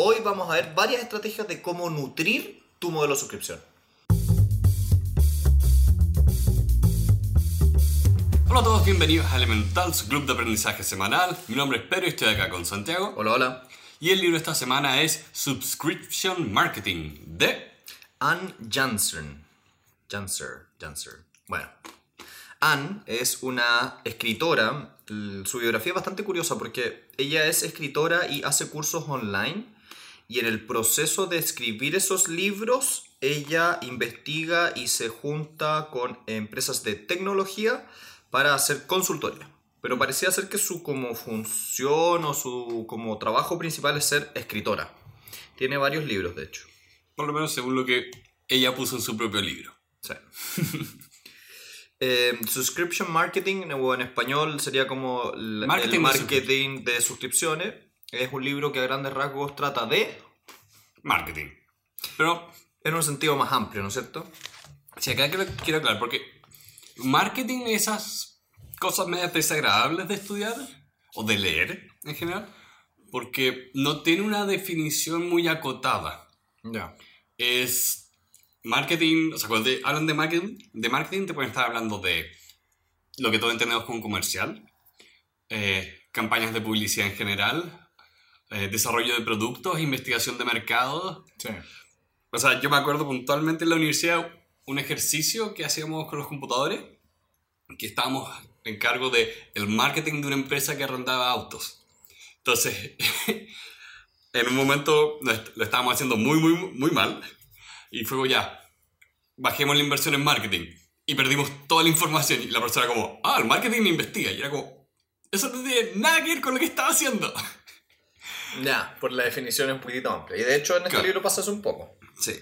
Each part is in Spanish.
Hoy vamos a ver varias estrategias de cómo nutrir tu modelo de suscripción. Hola a todos, bienvenidos a Elemental, su club de aprendizaje semanal. Mi nombre es Pedro y estoy acá con Santiago. Hola, hola. Y el libro de esta semana es Subscription Marketing de Ann Janssen. Janser, Janser. Bueno, Ann es una escritora. Su biografía es bastante curiosa porque ella es escritora y hace cursos online. Y en el proceso de escribir esos libros, ella investiga y se junta con empresas de tecnología para hacer consultoría. Pero parecía ser que su como función o su como trabajo principal es ser escritora. Tiene varios libros, de hecho. Por lo menos según lo que ella puso en su propio libro. Sí. Eh, subscription marketing, o en español sería como el Marketing el marketing de suscripciones. Es un libro que a grandes rasgos trata de, Marketing. Pero, en un sentido más amplio, ¿no es cierto? si acá quiero, aclarar, porque marketing, esas cosas medias desagradables de estudiar o de leer en general, porque no tiene una definición muy acotada. Ya. es marketing, o sea, cuando te hablan de marketing, de marketing te pueden estar hablando de lo que todos entendemos como comercial, eh, campañas de publicidad en general, eh, desarrollo de productos, investigación de mercados. Sí. O sea, yo me acuerdo puntualmente en la universidad un ejercicio que hacíamos con los computadores, que estábamos en cargo de el marketing de una empresa que arrendaba autos. Entonces, en un momento lo est- lo estábamos haciendo muy, muy, muy mal. Y fue ya, bajemos la inversión en marketing. Y perdimos toda la información. Y la persona como, ah, el marketing investiga. Y era como, eso no tiene nada que ver con lo que estaba haciendo. Ya, por la definición es un poquitito amplia. Y de hecho en este Claro. libro pasa eso un poco. Sí.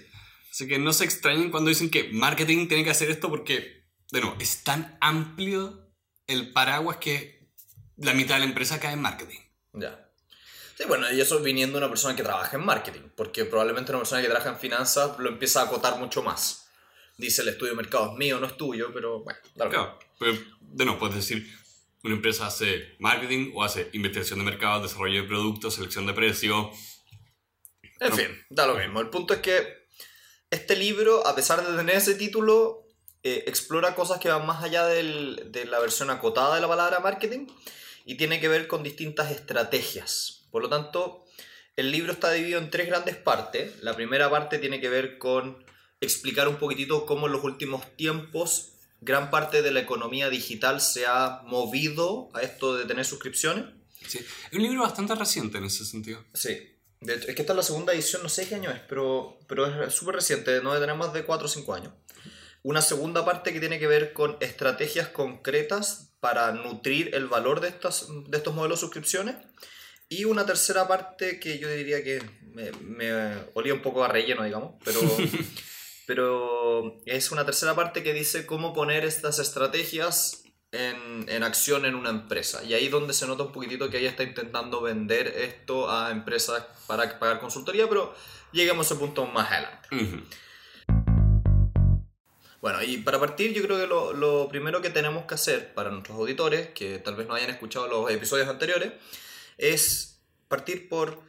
Así que no se extrañen cuando dicen que marketing tiene que hacer esto porque, de nuevo, es tan amplio el paraguas que la mitad de la empresa cae en marketing. Ya. Sí, bueno, y eso viniendo de una persona que trabaja en marketing, porque probablemente una persona que trabaja en finanzas lo empieza a acotar mucho más. Dice el estudio de mercado es mío, no es tuyo, pero bueno, Claro, pero de nuevo, puedes decir, una empresa hace marketing o hace investigación de mercado, desarrollo de productos, selección de precio. En fin, da lo mismo. El punto es que este libro, a pesar de tener ese título, eh, explora cosas que van más allá del- de la versión acotada de la palabra marketing y tiene que ver con distintas estrategias. Por lo tanto, el libro está dividido en tres grandes partes. La primera parte tiene que ver con explicar un poquitito cómo en los últimos tiempos gran parte de la economía digital se ha movido a esto de tener suscripciones. Sí. Es un libro bastante reciente en ese sentido. Sí. De hecho, es que esta es la segunda edición, no sé qué año es, pero, pero es súper reciente, no debe tener más de 4 o 5 años. Una segunda parte que tiene que ver con estrategias concretas para nutrir el valor de, estas, de estos modelos de suscripciones. Y una tercera parte que yo diría que me, me olía un poco a relleno, digamos, pero, pero es una tercera parte que dice cómo poner estas estrategias en, en acción en una empresa. Y ahí donde se nota un poquitito que ella está intentando vender esto a empresas para pagar consultoría, pero lleguemos a ese punto más adelante. Bueno, y para partir yo creo que lo, lo primero que tenemos que hacer para nuestros auditores, que tal vez no hayan escuchado los episodios anteriores, es partir por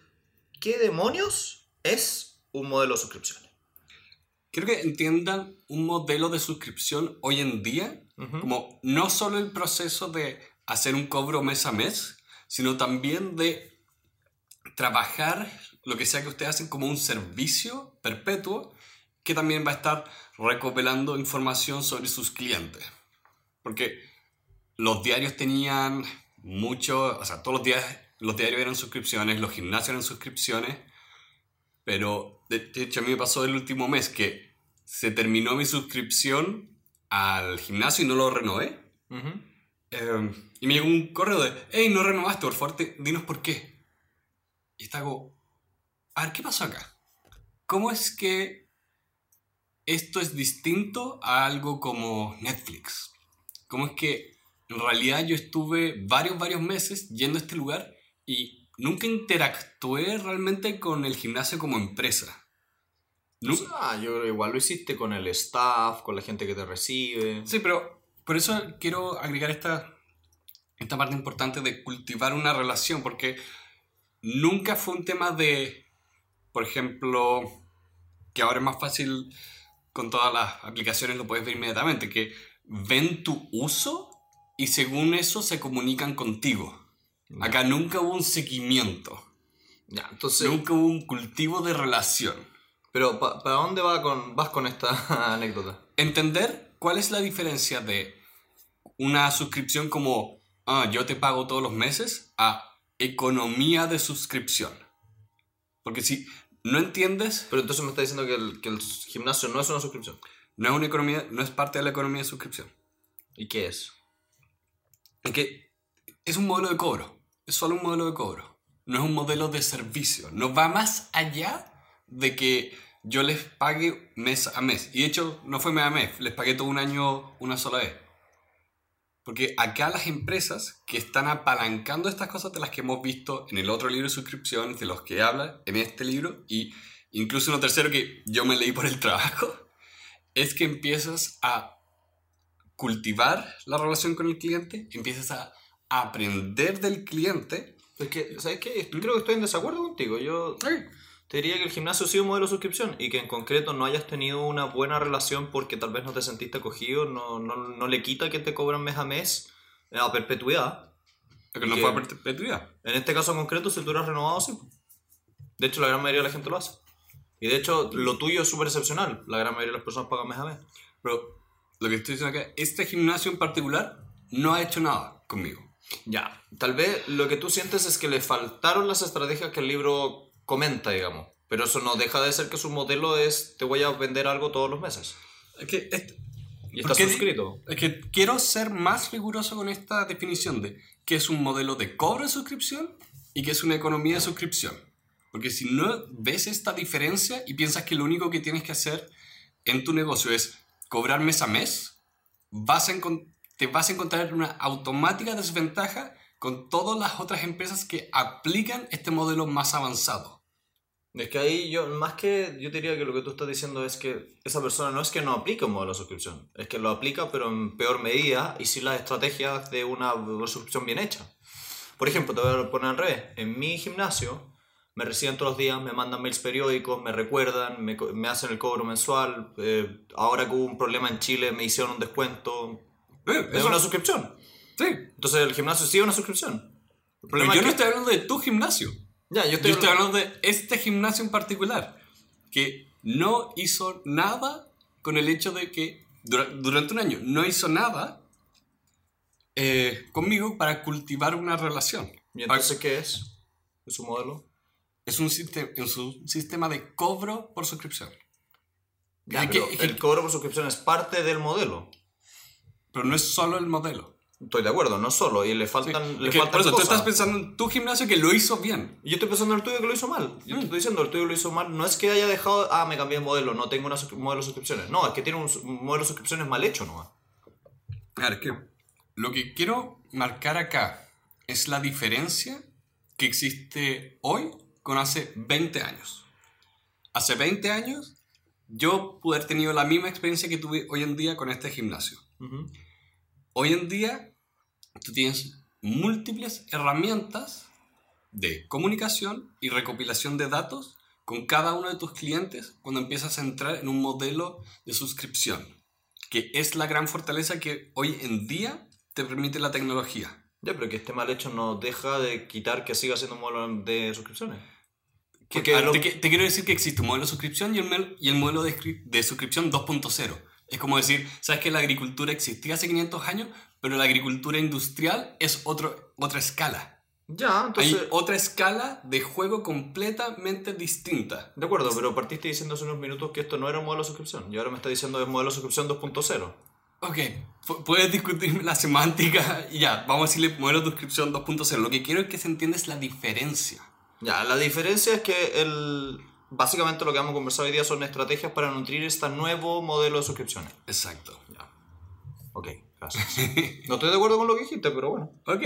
qué demonios es un modelo de suscripción. Quiero que entiendan un modelo de suscripción hoy en día Ujú. como no solo el proceso de hacer un cobro mes a mes, sino también de trabajar lo que sea que ustedes hacen como un servicio perpetuo que también va a estar recopilando información sobre sus clientes. Porque los diarios tenían mucho, o sea, todos los días los diarios eran suscripciones, los gimnasios eran suscripciones, pero de hecho a mí me pasó el último mes que se terminó mi suscripción al gimnasio y no lo renové. Eh, y me llegó un correo de, hey, no renovaste, por favor, te- dinos por qué. Y está como, a ver, ¿qué pasó acá? ¿Cómo es que esto es distinto a algo como Netflix? ¿Cómo es que en realidad yo estuve varios, varios meses yendo a este lugar y nunca interactué realmente con el gimnasio como empresa? Nu- Ah, yo creo que igual lo hiciste con el staff, con la gente que te recibe. Sí, pero por eso quiero agregar esta, esta parte importante de cultivar una relación, porque nunca fue un tema de por ejemplo, que ahora es más fácil con todas las aplicaciones, lo puedes ver inmediatamente, que ven tu uso y según eso se comunican contigo. Acá nunca hubo un seguimiento. Ya, entonces... Nunca hubo un cultivo de relación. Pero, pa- ¿para dónde va con, vas con esta anécdota? Entender cuál es la diferencia de una suscripción como, ah, yo te pago todos los meses, a economía de suscripción. Porque si no entiendes, Pero entonces me está diciendo que el, que el gimnasio no es una suscripción. no es una economía, no es parte de la economía de suscripción. ¿Y qué es? Es que es un modelo de cobro. Es solo un modelo de cobro. No es un modelo de servicio. No va más allá de que yo les pague mes a mes. Y de hecho, no fue mes a mes. Les pagué todo un año una sola vez. Porque acá las empresas que están apalancando estas cosas de las que hemos visto en el otro libro de suscripciones, de los que habla en este libro, y incluso uno tercero que yo me leí por el trabajo, es que empiezas a cultivar la relación con el cliente, empiezas a aprender del cliente. Es que, ¿sabes qué? Estoy- Creo que estoy en desacuerdo contigo. Yo te diría que el gimnasio ha sido un modelo de suscripción y que en concreto no hayas tenido una buena relación porque tal vez no te sentiste acogido, no, no, no le quita que te cobran mes a mes eh, a perpetuidad. Que no fue a perpetuidad. En este caso en concreto, si tú eres renovado, sí. De hecho, la gran mayoría de la gente lo hace. Y de hecho, lo tuyo es súper excepcional. La gran mayoría de las personas pagan mes a mes. Pero lo que estoy diciendo acá, este gimnasio en particular no ha hecho nada conmigo. Ya, tal vez lo que tú sientes es que le faltaron las estrategias que el libro comenta, digamos. Pero eso no deja de ser que su modelo es te voy a vender algo todos los meses. Es que, es, Y ¿Por está suscrito. es que quiero ser más riguroso con esta definición de qué es un modelo de cobro de suscripción y qué es una economía de suscripción. Porque si no ves esta diferencia y piensas que lo único que tienes que hacer en tu negocio es cobrar mes a mes, vas a te vas a encontrar en una automática desventaja con todas las otras empresas que aplican este modelo más avanzado. Es que ahí yo, más que yo diría que lo que tú estás diciendo es que esa persona no es que no aplique un modelo de suscripción, es que lo aplica pero en peor medida y sin las estrategias de una suscripción bien hecha. Por ejemplo, te voy a poner al revés. En mi gimnasio me reciben todos los días, me mandan mails periódicos, me recuerdan, me, me hacen el cobro mensual. eh, ahora que hubo un problema en Chile me hicieron un descuento. Eh, Es una suscripción. sí. Entonces el gimnasio sí es una suscripción. El Pero problema yo es no que- estoy hablando de tu gimnasio. Ya, yo Yo estoy, estoy hablando de este gimnasio en particular, que no hizo nada con el hecho de que dura- durante un año no hizo nada eh, conmigo para cultivar una relación. ¿Y entonces qué es? ¿Es su modelo? Es un, sistema, es un sistema de cobro por suscripción. Ya, que- el cobro por suscripción es parte del modelo. Pero no es solo el modelo. Estoy de acuerdo, no solo. Y le Sí. faltan, Es le que faltan por eso, tú cosas. estás pensando en tu gimnasio que lo hizo bien. Yo estoy pensando en el tuyo que lo hizo mal. Yo Mm. te estoy diciendo, el tuyo lo hizo mal. No es que haya dejado, ah, me cambié de modelo, no tengo sus- modelo de suscripciones. No, es que tiene un, un modelo de suscripciones mal hecho nomás. Claro, es que lo que quiero marcar acá es la diferencia que existe hoy con hace 20 años. Hace 20 años yo pude haber tenido la misma experiencia que tuve hoy en día con este gimnasio. Ujú. Hoy en día tú tienes múltiples herramientas de comunicación y recopilación de datos con cada uno de tus clientes cuando empiezas a entrar en un modelo de suscripción, que es la gran fortaleza que hoy en día te permite la tecnología. Ya, pero que esté mal hecho no deja de quitar que siga siendo un modelo de suscripciones. Que- ah, lo- te, te quiero decir que existe un modelo de suscripción y el, y el modelo de, de suscripción 2.0. Es como decir, sabes que la agricultura existía hace 500 años, pero la agricultura industrial es otro, otra escala. Ya, entonces... Hay otra escala de juego completamente distinta. De acuerdo, pero partiste diciendo hace unos minutos que esto no era un modelo de suscripción. Y ahora me está diciendo que es modelo de suscripción 2.0. Ok, pu- puedes discutir la semántica y ya, vamos a decirle modelo de suscripción 2.0. Lo que quiero es que se entienda es la diferencia. Ya, la diferencia es que el... Básicamente lo que vamos a conversar hoy día son estrategias para nutrir este nuevo modelo de suscripciones. Exacto. Ya. Ok, gracias. No estoy de acuerdo con lo que dijiste, pero bueno. Ok.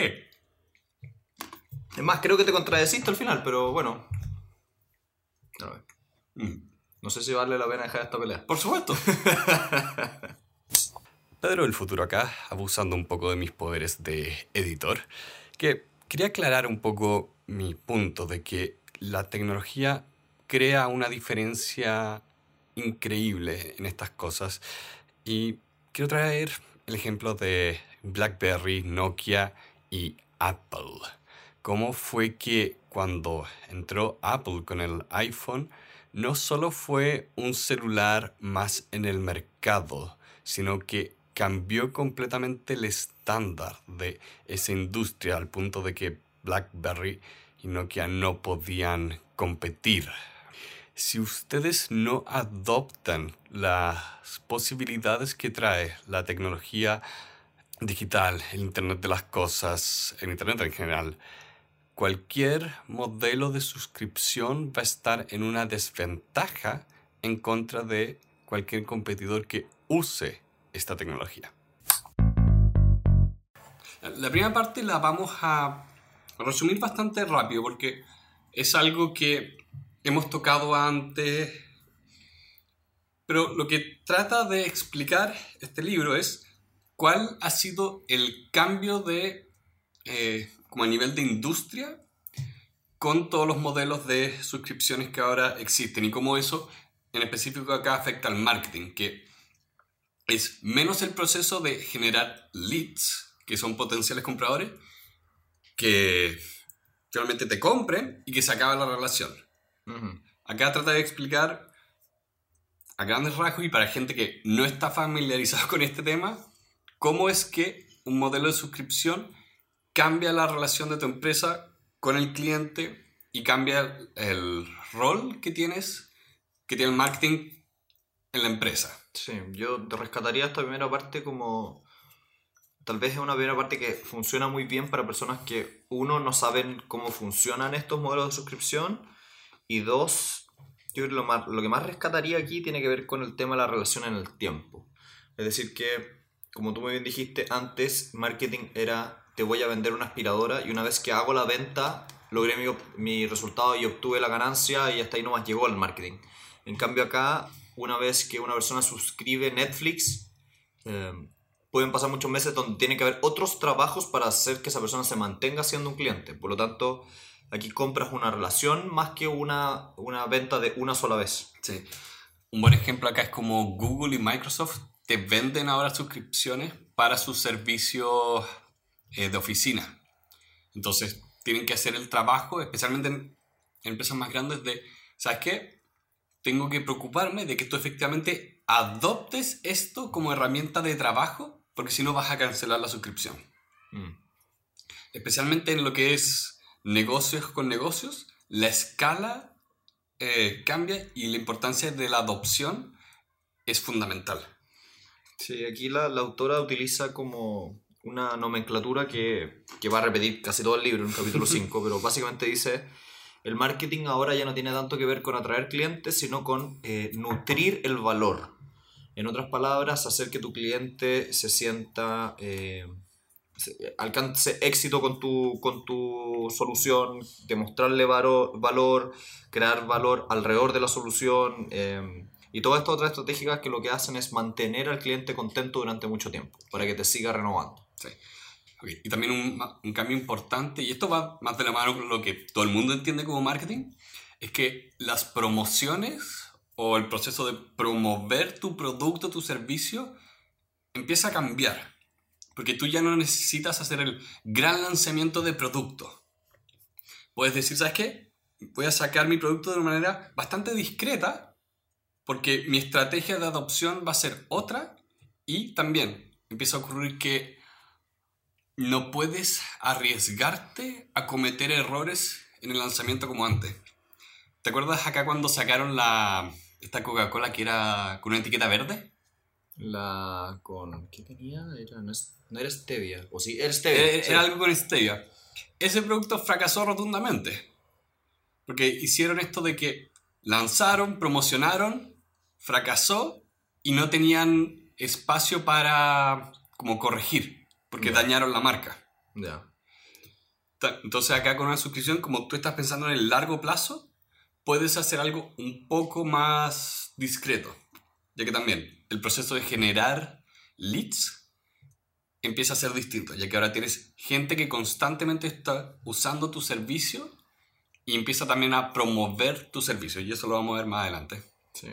Es más, creo que te contradeciste al final, pero bueno. Mm. No sé si vale la pena dejar esta pelea. Por supuesto. Pedro del futuro acá, abusando un poco de mis poderes de editor, que quería aclarar un poco mi punto de que la tecnología crea una diferencia increíble en estas cosas. Y quiero traer el ejemplo de BlackBerry, Nokia y Apple. ¿Cómo fue que cuando entró Apple con el iPhone, no solo fue un celular más en el mercado, sino que cambió completamente el estándar de esa industria al punto de que BlackBerry y Nokia no podían competir. Si ustedes no adoptan las posibilidades que trae la tecnología digital, el Internet de las Cosas, el Internet en general, cualquier modelo de suscripción va a estar en una desventaja en contra de cualquier competidor que use esta tecnología. La primera parte la vamos a resumir bastante rápido porque es algo que hemos tocado antes, pero lo que trata de explicar este libro es cuál ha sido el cambio de eh, como a nivel de industria con todos los modelos de suscripciones que ahora existen y cómo eso en específico acá afecta al marketing, que es menos el proceso de generar leads, que son potenciales compradores, que realmente te compren y que se acaba la relación. Acá trata de explicar a grandes rasgos y para gente que no está familiarizada con este tema, cómo es que un modelo de suscripción cambia la relación de tu empresa con el cliente y cambia el rol que tienes, que tiene el marketing en la empresa. Sí, yo rescataría esta primera parte como tal vez es una primera parte que funciona muy bien para personas que uno no saben cómo funcionan estos modelos de suscripción y dos, yo lo, que más rescataría aquí tiene que ver con el tema de la relación en el tiempo. Es decir que, como tú muy bien dijiste antes, marketing era te voy a vender una aspiradora y una vez que hago la venta, logré mi, resultado y obtuve la ganancia y hasta ahí nomás llegó el marketing. En cambio acá, una vez que una persona suscribe Netflix, eh, pueden pasar muchos meses donde tiene que haber otros trabajos para hacer que esa persona se mantenga siendo un cliente. Por lo tanto, aquí compras una relación más que una, una venta de una sola vez. Sí. Un buen ejemplo acá es como Google y Microsoft te venden ahora suscripciones para sus servicios eh, de oficina. Entonces, tienen que hacer el trabajo, especialmente en, empresas más grandes, de, ¿sabes qué? Tengo que preocuparme de que tú efectivamente adoptes esto como herramienta de trabajo, porque si no vas a cancelar la suscripción. Mm. Especialmente en lo que es negocios con negocios, la escala eh, cambia y la importancia de la adopción es fundamental. Sí, aquí la, la autora utiliza como una nomenclatura que, que, va a repetir casi todo el libro en el capítulo 5, pero básicamente dice, el marketing ahora ya no tiene tanto que ver con atraer clientes, sino con eh, nutrir el valor. En otras palabras, hacer que tu cliente se sienta, eh, alcance éxito con tu, con tu solución, demostrarle valor, valor, crear valor alrededor de la solución. Eh, y todas estas otras estrategias que lo que hacen es mantener al cliente contento durante mucho tiempo, para que te siga renovando. Y también un, cambio importante, y esto va más de la mano con lo que todo el mundo entiende como marketing, es que las promociones o el proceso de promover tu producto, tu servicio, empieza a cambiar. Porque tú ya no necesitas hacer el gran lanzamiento de producto. Puedes decir, ¿sabes qué? Voy a sacar mi producto de una manera bastante discreta, porque mi estrategia de adopción va a ser otra, y también empieza a ocurrir que no puedes arriesgarte a cometer errores en el lanzamiento como antes. ¿Te acuerdas acá cuando sacaron la esta Coca-Cola que era con una etiqueta verde? La con ¿qué tenía? Era, no, era stevia, o sí, era stevia. Era, era algo con stevia. Ese producto fracasó rotundamente. Porque hicieron esto de que lanzaron, promocionaron, fracasó y no tenían espacio para como corregir porque dañaron la marca. Ya. Entonces acá con una suscripción, como tú estás pensando en el largo plazo, puedes hacer algo un poco más discreto. Ya que también el proceso de generar leads empieza a ser distinto, ya que ahora tienes gente que constantemente está usando tu servicio y empieza también a promover tu servicio. Y eso lo vamos a ver más adelante. Sí.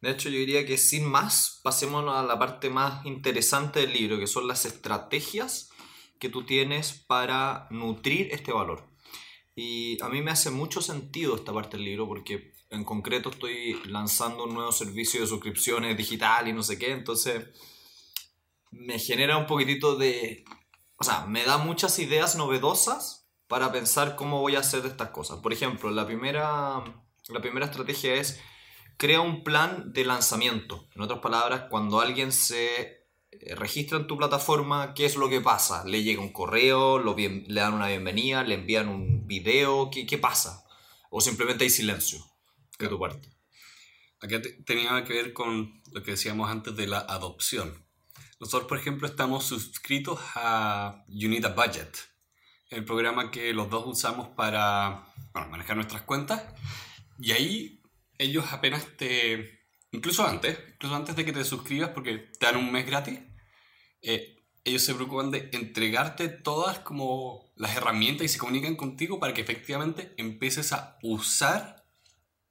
De hecho, yo diría que sin más, pasemos a la parte más interesante del libro, que son las estrategias que tú tienes para nutrir este valor. Y a mí me hace mucho sentido esta parte del libro porque en concreto estoy lanzando un nuevo servicio de suscripciones digital y no sé qué, entonces me genera un poquitito de... O sea, me da muchas ideas novedosas para pensar cómo voy a hacer estas cosas. Por ejemplo, la primera, la primera estrategia es crea un plan de lanzamiento. En otras palabras, cuando alguien se eh, registra en tu plataforma, ¿qué es lo que pasa? ¿Le llega un correo? Lo le dan una bienvenida? ¿Le envían un video? ¿Qué, qué pasa? ¿O simplemente hay silencio de tu parte? Acá tenía que ver con lo que decíamos antes de la adopción. Nosotros, por ejemplo, estamos suscritos a Unita Budget, el programa que los dos usamos para manejar nuestras cuentas. Y ahí ellos apenas te... Incluso antes, incluso antes de que te suscribas porque te dan un mes gratis, eh, ellos se preocupan de entregarte todas como las herramientas y se comunican contigo para que efectivamente empieces a usar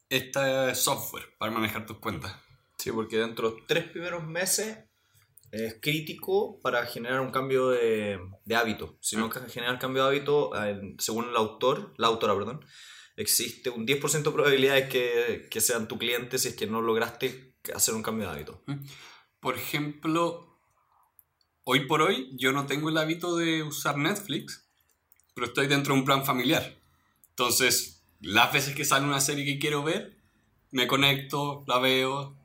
este software para manejar tus cuentas. Sí, porque dentro de los tres primeros meses es crítico para generar un cambio de, de hábito. Si no ah. generar cambio de hábito, según el autor, la autora, perdón, existe un 10% de probabilidades que, que sean tu cliente si es que no lograste hacer un cambio de hábito. Por ejemplo, hoy por hoy yo no tengo el hábito de usar Netflix, pero estoy dentro de un plan familiar. Entonces, las veces que sale una serie que quiero ver, me conecto, la veo,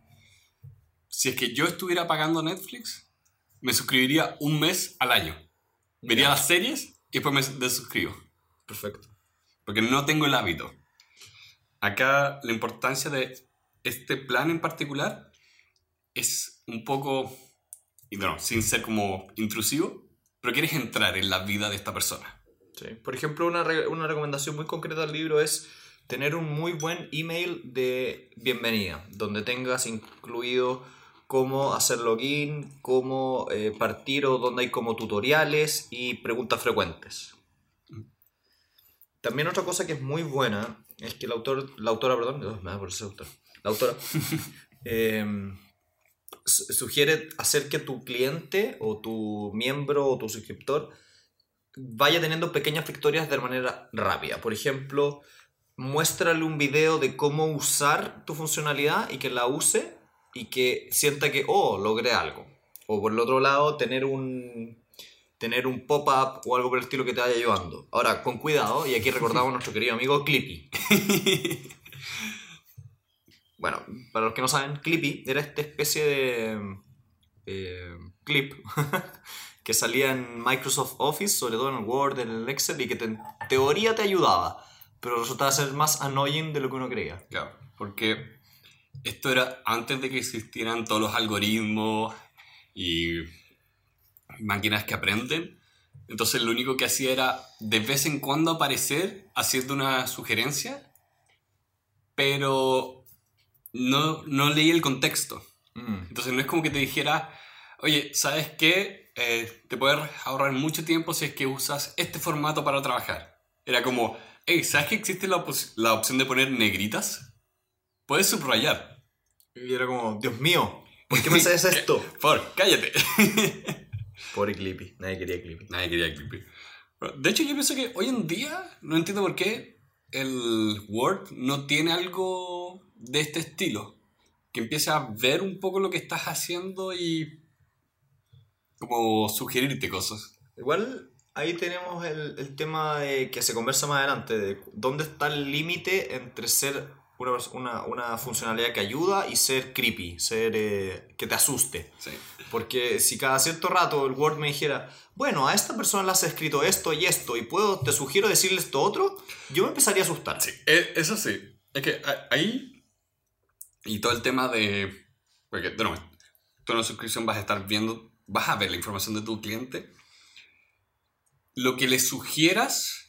si es que yo estuviera pagando Netflix, me suscribiría un mes al año. Vería las series y después me desuscribo. Perfecto. Porque no tengo el hábito. Acá la importancia de este plan en particular es un poco, y bueno, sin ser como intrusivo, pero quieres entrar en la vida de esta persona. Sí. Por ejemplo, una, una recomendación muy concreta del libro es tener un muy buen email de bienvenida, donde tengas incluido cómo hacer login, cómo eh, partir o donde hay como tutoriales y preguntas frecuentes. También otra cosa que es muy buena es que el autor, la autora, perdón, me da por ese autor, la autora, em, sugiere hacer que tu cliente o tu miembro o tu suscriptor vaya teniendo pequeñas victorias de manera rápida. Por ejemplo, muéstrale un video de cómo usar tu funcionalidad y que la use y que sienta que, oh, logré algo. O por el otro lado, tener un, tener un pop-up o algo por el estilo que te vaya ayudando. Ahora, con cuidado, y aquí recordamos a nuestro querido amigo Clippy. bueno, para los que no saben, Clippy era esta especie de eh, clip que salía en Microsoft Office, sobre todo en el Word, en el Excel, y que en teoría te ayudaba, pero resultaba ser más annoying de lo que uno creía. Claro, porque esto era antes de que existieran todos los algoritmos y máquinas que aprenden. Entonces lo único que hacía era de vez en cuando aparecer haciendo una sugerencia, pero no, no leí el contexto. Mm. Entonces no es como que te dijera, oye, ¿sabes qué? Eh, te puedes ahorrar mucho tiempo si es que usas este formato para trabajar. Era como, hey, ¿sabes que existe la, la opción de poner negritas? Puedes subrayar. Y era como, Dios mío, ¿por qué me haces esto? Por, cállate. Pobre Clippy, nadie quería Clippy. Nadie quería Clippy. De hecho, yo pienso que hoy en día, no entiendo por qué el Word no tiene algo de este estilo. Que empiece a ver un poco lo que estás haciendo y como sugerirte cosas. Igual ahí tenemos el, el tema de que se conversa más adelante, de dónde está el límite entre ser una, una, funcionalidad que ayuda y ser creepy, ser eh, que te asuste. Porque si cada cierto rato el Word me dijera, bueno, a esta persona le has escrito esto y esto y puedo, te sugiero decirle esto otro, yo me empezaría a asustar. Sí, e, eso sí. Es que ahí, y todo el tema de, porque, de nuevo, tú en la suscripción vas a estar viendo, vas a ver la información de tu cliente. Lo que le sugieras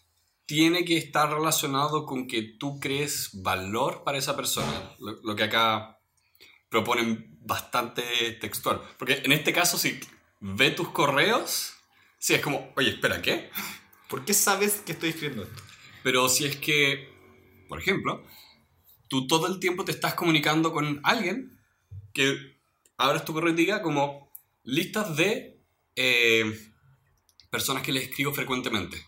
tiene que estar relacionado con que tú crees valor para esa persona. Lo, que acá proponen bastante textual. Porque en este caso, si ve tus correos, sí es como, oye, espera, ¿qué? ¿Por qué sabes que estoy escribiendo esto? Pero si es que por ejemplo, tú todo el tiempo te estás comunicando con alguien que abres tu correo y diga como listas de eh, personas que les escribo frecuentemente.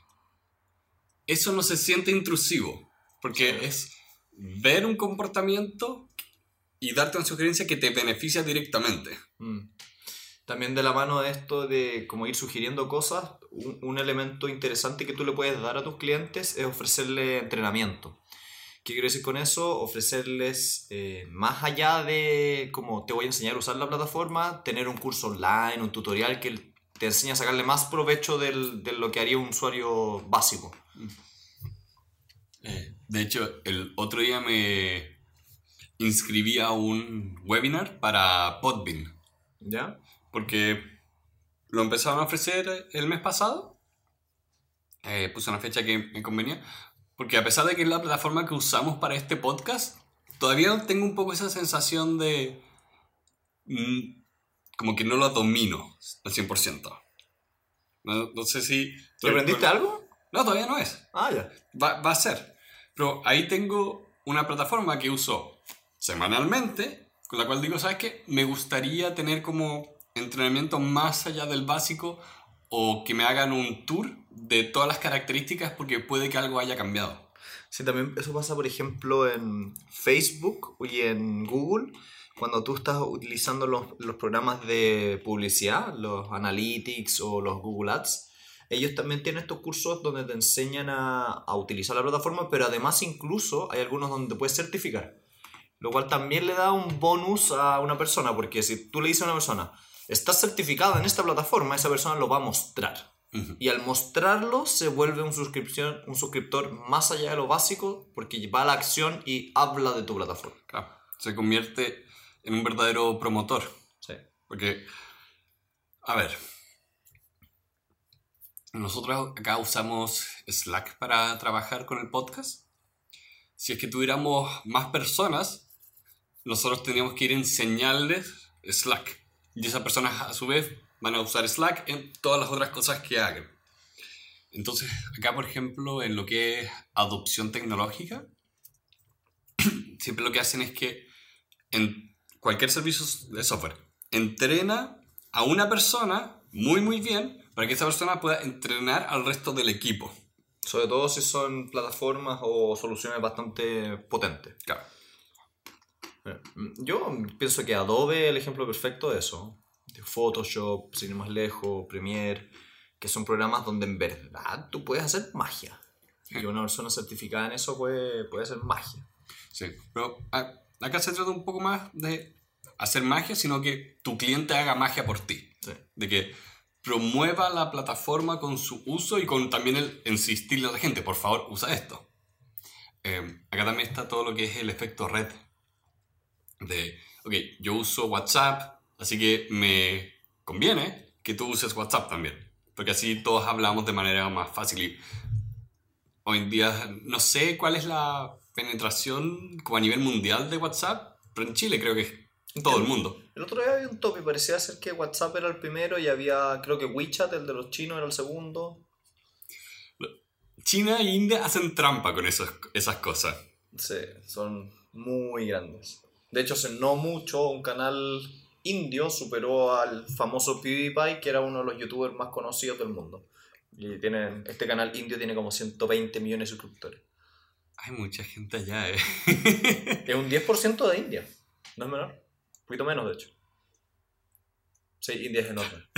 Eso no se siente intrusivo, porque es ver un comportamiento y darte una sugerencia que te beneficia directamente. Mm. También de la mano de esto de como ir sugiriendo cosas, un, un elemento interesante que tú le puedes dar a tus clientes es ofrecerle entrenamiento. ¿Qué quiero decir con eso? Ofrecerles eh, más allá de como te voy a enseñar a usar la plataforma, tener un curso online, un tutorial que te enseña a sacarle más provecho del- de lo que haría un usuario básico. Eh, De hecho, el otro día me inscribí a un webinar para Podbean. ¿Ya? porque lo empezaron a ofrecer el mes pasado. Eh, puse una fecha que me convenía. Porque a pesar de que es la plataforma que usamos para este podcast, todavía tengo un poco esa sensación de... mm, como que no lo domino al 100%. No, no sé si... ¿Te aprendiste algo? No, todavía no es. Ah, ya. Va, va a ser. Pero ahí tengo una plataforma que uso semanalmente, con la cual digo, ¿sabes qué? Me gustaría tener como entrenamiento más allá del básico o que me hagan un tour de todas las características porque puede que algo haya cambiado. Sí, también eso pasa, por ejemplo, en Facebook y en Google, cuando tú estás utilizando los, los programas de publicidad, los Analytics o los Google Ads. Ellos también tienen estos cursos donde te enseñan a, a utilizar la plataforma, pero además incluso hay algunos donde puedes certificar. Lo cual también le da un bonus a una persona, porque si tú le dices a una persona, estás certificada en esta plataforma, esa persona lo va a mostrar. Ujú. Y al mostrarlo se vuelve un, suscripción, un suscriptor más allá de lo básico porque va a la acción y habla de tu plataforma. Claro, se convierte en un verdadero promotor. Sí. Porque, a ver, nosotros acá usamos Slack para trabajar con el podcast. Si es que tuviéramos más personas, nosotros tendríamos que ir a enseñarles Slack. Y esas personas a su vez van a usar Slack en todas las otras cosas que hagan. Entonces, acá por ejemplo, en lo que es adopción tecnológica, siempre lo que hacen es que en cualquier servicio de software entrena a una persona muy muy bien para que esa persona pueda entrenar al resto del equipo. Sobre todo si son plataformas o soluciones bastante potentes. Claro. Eh, Yo pienso que Adobe es el ejemplo perfecto de eso. Photoshop, sin ir más lejos, Premiere, que son programas donde en verdad tú puedes hacer magia. Y una persona certificada en eso puede, puede hacer magia. Sí, pero acá se trata un poco más de hacer magia, sino que tu cliente haga magia por ti. Sí. De que promueva la plataforma con su uso y con también el insistirle a la gente, por favor, usa esto. Eh, acá también está todo lo que es el efecto red. De, ok, yo uso WhatsApp, así que me conviene que tú uses WhatsApp también. Porque así todos hablamos de manera más fácil. Y hoy en día, no sé cuál es la penetración como a nivel mundial de WhatsApp, pero en Chile creo que es todo el mundo. El otro día había un top y parecía ser que WhatsApp era el primero y había, creo que WeChat, el de los chinos, era el segundo. China e India hacen trampa con esos, esas cosas. Sí, son muy grandes. De hecho, hace no mucho un canal indio superó al famoso PewDiePie, que era uno de los youtubers más conocidos del mundo. Y tienen, este canal indio tiene como 120 millones de suscriptores. Hay mucha gente allá, eh. Es un 10% de India. No es menor. Poquito menos, de hecho. Sí, India es enorme.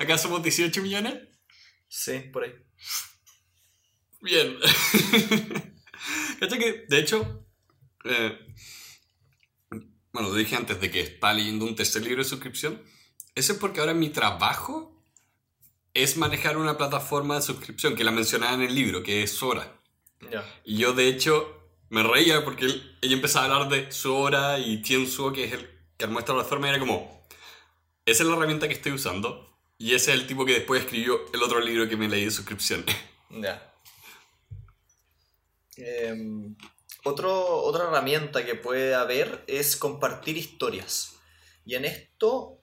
Acá somos 18 millones. Sí, por ahí. Bien. ¿Cachai que, de hecho, eh, bueno, lo dije antes de que está leyendo un tercer libro de suscripción. Eso es porque ahora mi trabajo es manejar una plataforma de suscripción que la mencionaba en el libro, que es Sora. Ya. Y yo, de hecho, me reía porque él- ella empezaba a hablar de Sora y Tiensuo, que es el que armó esta plataforma, y era como, esa es la herramienta que estoy usando. Y ese es el tipo que después escribió el otro libro que me leí de suscripción. Ya. Em, otro, otra herramienta que puede haber es compartir historias. Y en esto,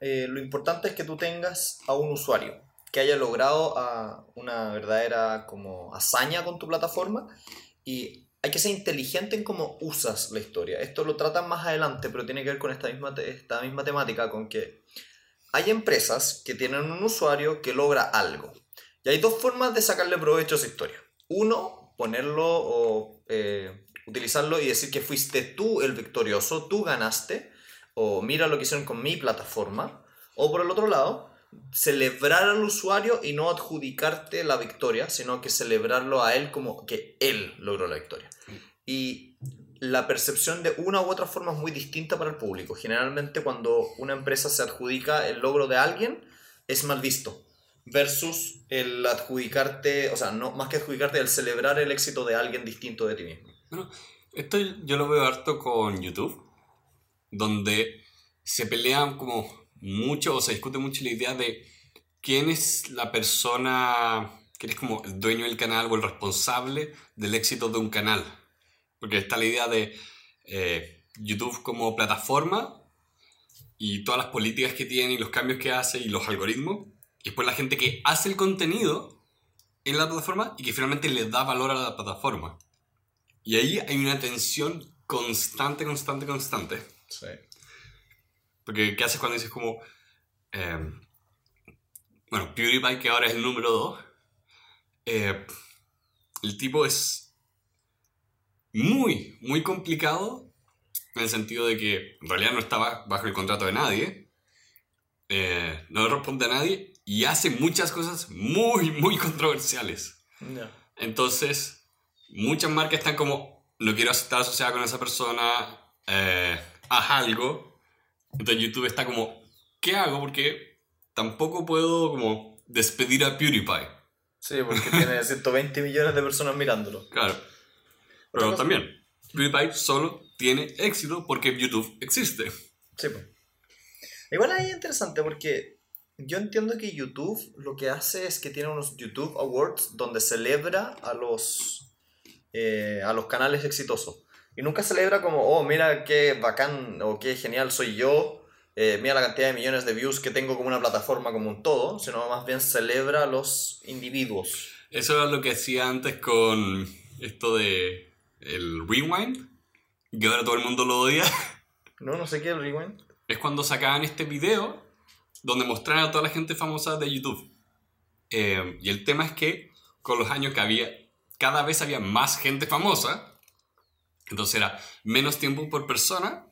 eh, lo importante es que tú tengas a un usuario. que haya logrado ah, una verdadera como hazaña con tu plataforma y hay que ser inteligente en cómo usas la historia. Esto lo tratan más adelante, pero tiene que ver con esta misma, esta misma temática, con que hay empresas que tienen un usuario que logra algo. Y hay dos formas de sacarle provecho a esa historia. Uno, ponerlo o eh, utilizarlo y decir que fuiste tú el victorioso, tú ganaste, o mira lo que hicieron con mi plataforma. O por el otro lado, celebrar al usuario y no adjudicarte la victoria, sino que celebrarlo a él como que él logró la victoria. Y la percepción de una u otra forma es muy distinta para el público. Generalmente cuando una empresa se adjudica el logro de alguien, es mal visto. Versus el adjudicarte, o sea, no, más que adjudicarte, el celebrar el éxito de alguien distinto de ti mismo. Bueno, esto yo lo veo harto con YouTube, donde se pelean como mucho o se discute mucho la idea de quién es la persona, quién es como el dueño del canal o el responsable del éxito de un canal. Porque está la idea de eh, YouTube como plataforma y todas las políticas que tiene y los cambios que hace y los algoritmos. Y después la gente que hace el contenido en la plataforma y que finalmente le da valor a la plataforma. Y ahí hay una tensión constante, constante, constante. Sí. Porque, ¿qué haces cuando dices como... eh, bueno, PewDiePie, que ahora es el número 2, el tipo es muy, muy complicado en el sentido de que en realidad no estaba bajo el contrato de nadie, eh, no le responde a nadie y hace muchas cosas muy, muy controversiales. Ya. Entonces, muchas marcas están como, no quiero estar asociada con esa persona, eh, haz algo. Entonces YouTube está como, ¿qué hago? Porque tampoco puedo como despedir a PewDiePie. Sí, porque tiene 120 millones de personas mirándolo. Claro. Pero también, PewDiePie solo tiene éxito porque YouTube existe. Sí, pues. Igual ahí es interesante porque yo entiendo que YouTube lo que hace es que tiene unos YouTube Awards donde celebra a los, eh, a los canales exitosos. Y nunca celebra como, oh, mira qué bacán o qué genial soy yo, eh, mira la cantidad de millones de views que tengo como una plataforma como un todo, sino más bien celebra a los individuos. Eso era lo que hacía antes con esto de el rewind, que ahora todo el mundo lo odia. No, no sé qué, el rewind. es cuando sacaban este video donde mostraban a toda la gente famosa de YouTube. Eh, y el tema es que con los años que había, cada vez había más gente famosa, entonces era menos tiempo por persona,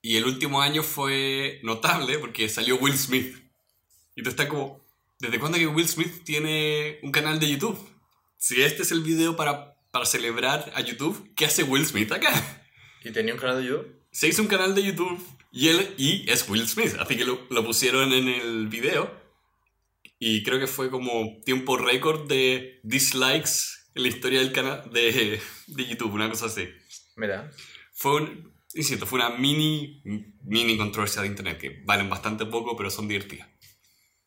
y el último año fue notable porque salió Will Smith. Y tú estás como, ¿desde cuándo que Will Smith tiene un canal de YouTube? Si este es el video para, para celebrar a YouTube, ¿qué hace Will Smith acá? ¿Y tenía un canal de YouTube? se hizo un canal de YouTube y él y es Will Smith, así que lo, lo pusieron en el video y creo que fue como tiempo récord de dislikes en la historia del canal de, de YouTube, una cosa así. Mira. Fue un, insisto, fue una mini mini controversia de internet que valen bastante poco pero son divertidas.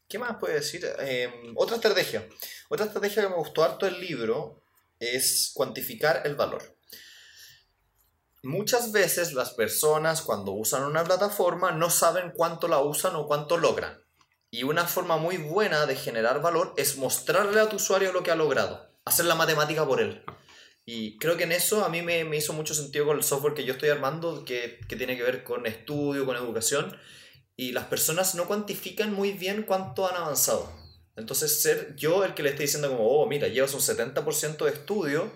¿Qué más puede decir? Eh, otra estrategia. Otra estrategia que me gustó harto del libro es cuantificar el valor. Muchas veces las personas cuando usan una plataforma no saben cuánto la usan o cuánto logran. Y una forma muy buena de generar valor es mostrarle a tu usuario lo que ha logrado. Hacer la matemática por él. Y creo que en eso a mí me, me hizo mucho sentido con el software que yo estoy armando, que, que tiene que ver con estudio, con educación y las personas no cuantifican muy bien cuánto han avanzado. Entonces, ser yo el que le esté diciendo como, oh, mira, llevas un 70% de estudio,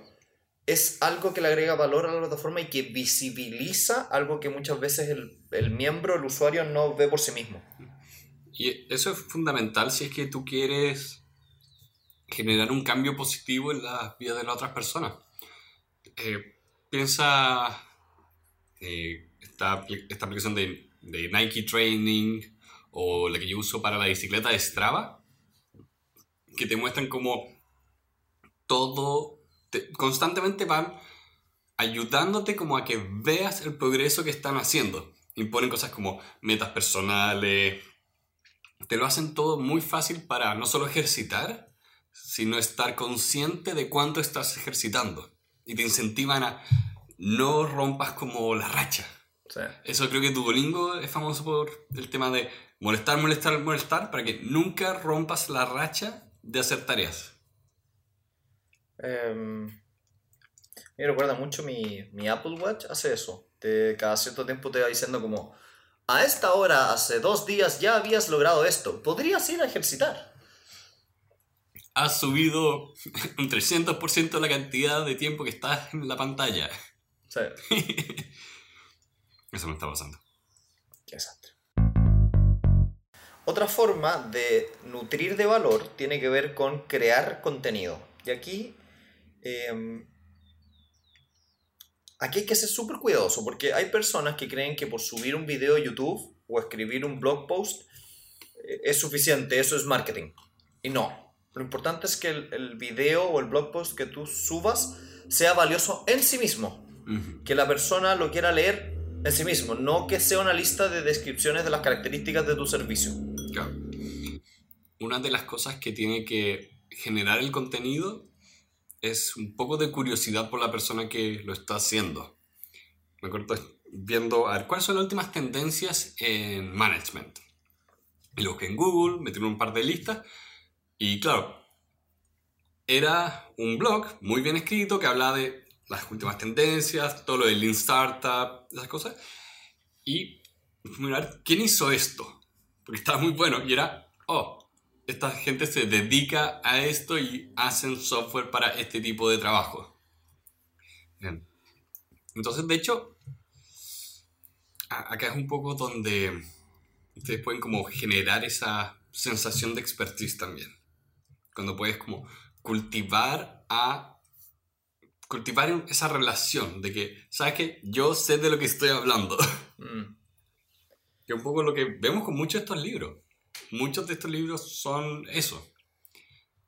es algo que le agrega valor a la plataforma y que visibiliza algo que muchas veces el, el miembro, el usuario, no ve por sí mismo. Y eso es fundamental si es que tú quieres generar un cambio positivo en la vida de las otras personas. Eh, piensa eh, esta, esta aplicación de, de Nike Training o la que yo uso para la bicicleta de Strava, que te muestran como todo, te- constantemente van ayudándote como a que veas el progreso que están haciendo. Imponen cosas como metas personales, te lo hacen todo muy fácil para no solo ejercitar, sino estar consciente de cuánto estás ejercitando. Y te incentivan a no rompas como la racha. Sí. Eso creo que Duolingo es famoso por el tema de molestar, molestar, molestar, para que nunca rompas la racha de hacer tareas. Em, me recuerda mucho mi, mi Apple Watch, hace eso. Te, cada cierto tiempo te va diciendo como, a esta hora, hace dos días, ya habías logrado esto. Podrías ir a ejercitar. Has subido un 300% la cantidad de tiempo que estás en la pantalla. Sí. Eso me está pasando. Desastre. Otra forma de nutrir de valor tiene que ver con crear contenido. Y aquí, eh, aquí hay que ser súper cuidadoso porque hay personas que creen que por subir un video a YouTube o escribir un blog post eh, es suficiente, eso es marketing. Y no. Lo importante es que el, el video o el blog post que tú subas sea valioso en sí mismo. Ujú. Que la persona lo quiera leer en sí mismo, no que sea una lista de descripciones de las características de tu servicio. Claro. Una de las cosas que tiene que generar el contenido es un poco de curiosidad por la persona que lo está haciendo. Me acuerdo viendo, a ver, ¿cuáles son las últimas tendencias en management? Y lo busqué en Google, metí en un par de listas y claro, era un blog muy bien escrito que hablaba de las últimas tendencias, todo lo de Lean Startup, esas cosas. Y mirar, ¿quién hizo esto? Porque estaba muy bueno y era, oh, esta gente se dedica a esto y hacen software para este tipo de trabajo. Bien. Entonces, de hecho, acá es un poco donde ustedes pueden como generar esa sensación de expertise también. Cuando puedes como cultivar a cultivar esa relación de que, ¿sabes qué? Yo sé de lo que estoy hablando. Mm, Es un poco lo que vemos con muchos de estos libros. Muchos de estos libros son eso.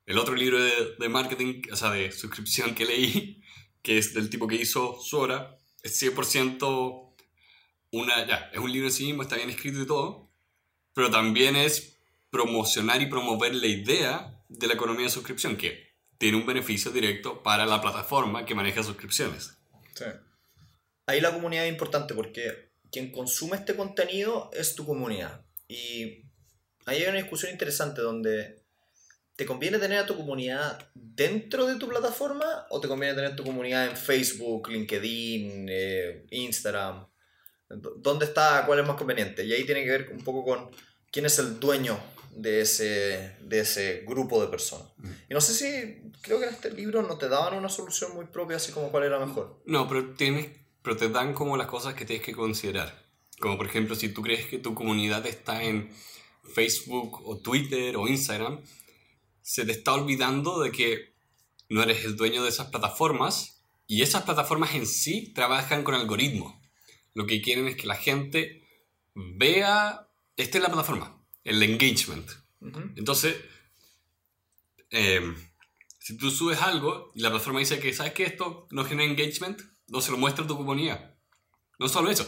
El otro libro de, de marketing, o sea, de suscripción que leí, que es del tipo que hizo Sora, es 100% una, ya, es un libro en sí mismo, está bien escrito y todo, pero también es promocionar y promover la idea de la economía de suscripción, que tiene un beneficio directo para la plataforma que maneja suscripciones. sí. Ahí la comunidad es importante porque quien consume este contenido es tu comunidad. Y ahí hay una discusión interesante donde ¿te conviene tener a tu comunidad dentro de tu plataforma o te conviene tener tu comunidad en Facebook, LinkedIn, eh, Instagram? ¿Dónde está? ¿Cuál es más conveniente? Y ahí tiene que ver un poco con quién es el dueño de ese, de ese grupo de personas. Y no sé si, creo que en este libro no te daban una solución muy propia, así como cuál era mejor. No, pero, tienes, pero te dan como las cosas que tienes que considerar. Como por ejemplo, si tú crees que tu comunidad está en Facebook o Twitter o Instagram, se te está olvidando de que no eres el dueño de esas plataformas y esas plataformas en sí trabajan con algoritmos. Lo que quieren es que la gente vea, esta es la plataforma, el engagement. Entonces, eh, si tú subes algo y la plataforma dice que, ¿sabes que esto no genera engagement? No se lo muestra tu comunidad. No solo eso,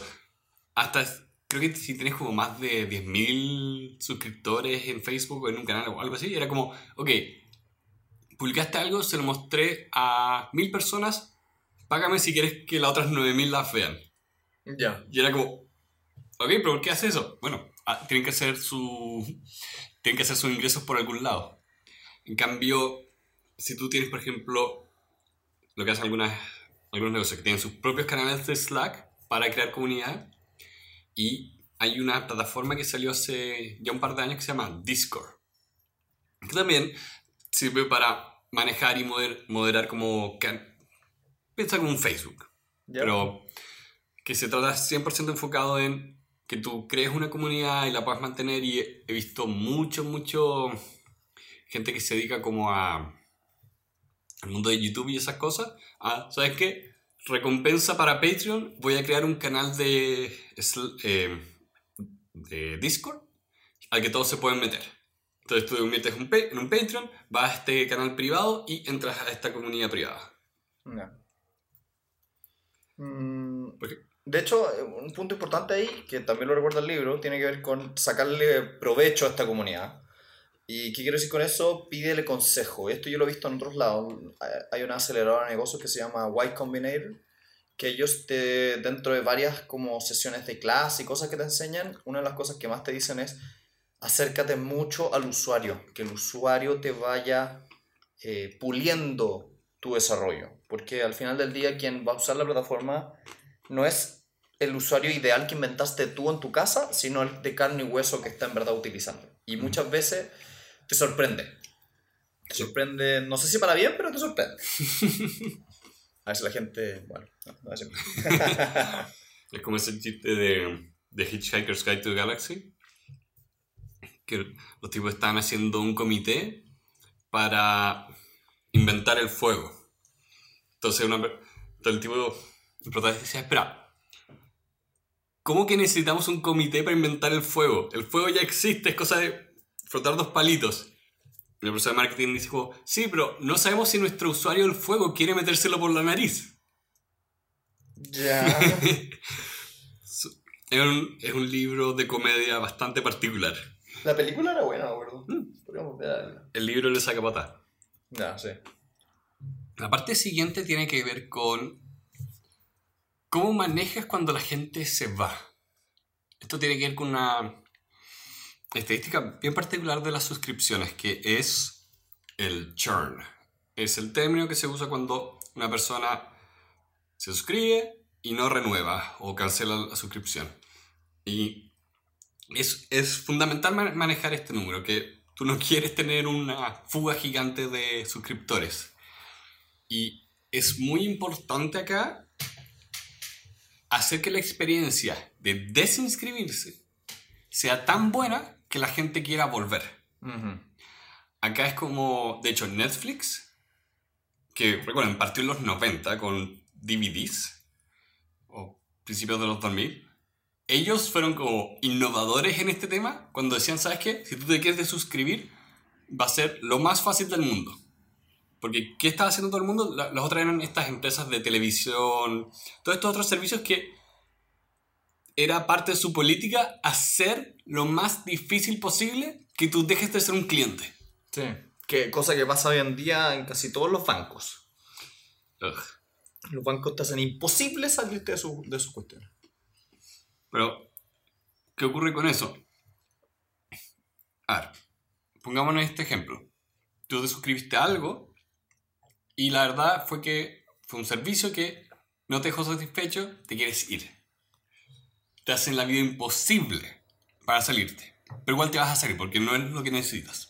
hasta creo que si tienes como más de 10.000 suscriptores en Facebook o en un canal o algo así, era como, ok, publicaste algo, se lo mostré a 1.000 personas, págame si quieres que las otras 9.000 las vean. Ya. Y era como, ok, pero ¿por qué hace eso? Bueno, ah, tienen que hacer su. Tienen que hacer sus ingresos por algún lado. En cambio, si tú tienes, por ejemplo, lo que hacen algunas, algunos negocios que tienen sus propios canales de Slack para crear comunidad, y hay una plataforma que salió hace ya un par de años que se llama Discord, que también sirve para manejar y moder- moderar como. Piensa como un Facebook Ya. pero que se trata 100% enfocado en que tú crees una comunidad y la puedas mantener y he visto mucho, mucho gente que se dedica como a al mundo de YouTube y esas cosas. Ah, ¿Sabes qué? Recompensa para Patreon, voy a crear un canal de, eh, de Discord al que todos se pueden meter. Entonces tú un pa- en un Patreon, vas a este canal privado y entras a esta comunidad privada. Mm. De hecho, un punto importante ahí, que también lo recuerda el libro, tiene que ver con sacarle provecho a esta comunidad. ¿Y qué quiero decir con eso? Pídele consejo. Esto yo lo he visto en otros lados. Hay- una aceleradora de negocios que se llama Y Combinator que ellos te, dentro de varias como sesiones de clase y cosas que te enseñan, una de las cosas que más te dicen es acércate mucho al usuario, que el usuario te vaya eh, puliendo tu desarrollo, porque al final del día quien va a usar la plataforma no es el usuario ideal que inventaste tú en tu casa, sino el de carne y hueso que está en verdad utilizando. Y muchas veces te sorprende. Te sorprende, no sé si para bien, pero te sorprende. A veces la gente, bueno, no, no es Es como ese chiste de, de Hitchhiker's Guide to the Galaxy. Que los tipos estaban haciendo un comité para inventar el fuego. Entonces, una, entonces el tipo, el protagonista decía, espera, ¿cómo que necesitamos un comité para inventar el fuego? El fuego ya existe, es cosa de frotar dos palitos. Y el profesor de marketing dijo, sí, pero no sabemos si nuestro usuario del fuego quiere metérselo por la nariz. Ya. Es un, es un libro de comedia bastante particular. La película era buena. Podríamos verla. El libro le saca patada. Ya, sí. La parte siguiente tiene que ver con cómo manejas cuando la gente se va. Esto tiene que ver con una estadística bien particular de las suscripciones, que es el churn. Es el término que se usa cuando una persona se suscribe y no renueva o cancela la suscripción. Y es, es fundamental ma- manejar este número, que tú no quieres tener una fuga gigante de suscriptores. Y es muy importante acá hacer que la experiencia de desinscribirse sea tan buena que la gente quiera volver. Ujú. Acá es como, de hecho, Netflix, que recuerden, partió en los 90 con DVDs, o principios de los 2000. Ellos fueron como innovadores en este tema cuando decían, ¿sabes qué? Si tú te quieres desuscribir, va a ser lo más fácil del mundo. Porque, ¿qué estaba haciendo todo el mundo? La- Las otras eran estas empresas de televisión, todos estos otros servicios que era parte de su política hacer lo más difícil posible que tú dejes de ser un cliente. Sí. Que, cosa que pasa hoy en día en casi todos los bancos. Ugh. Los bancos te hacen imposible salirte de, su, de sus cuestiones. Pero, ¿qué ocurre con eso? A ver, pongámonos este ejemplo. Tú te suscribiste a algo y la verdad fue que fue un servicio que no te dejó satisfecho, te quieres ir. Te hacen la vida imposible para salirte. Pero igual te vas a salir porque no es lo que necesitas.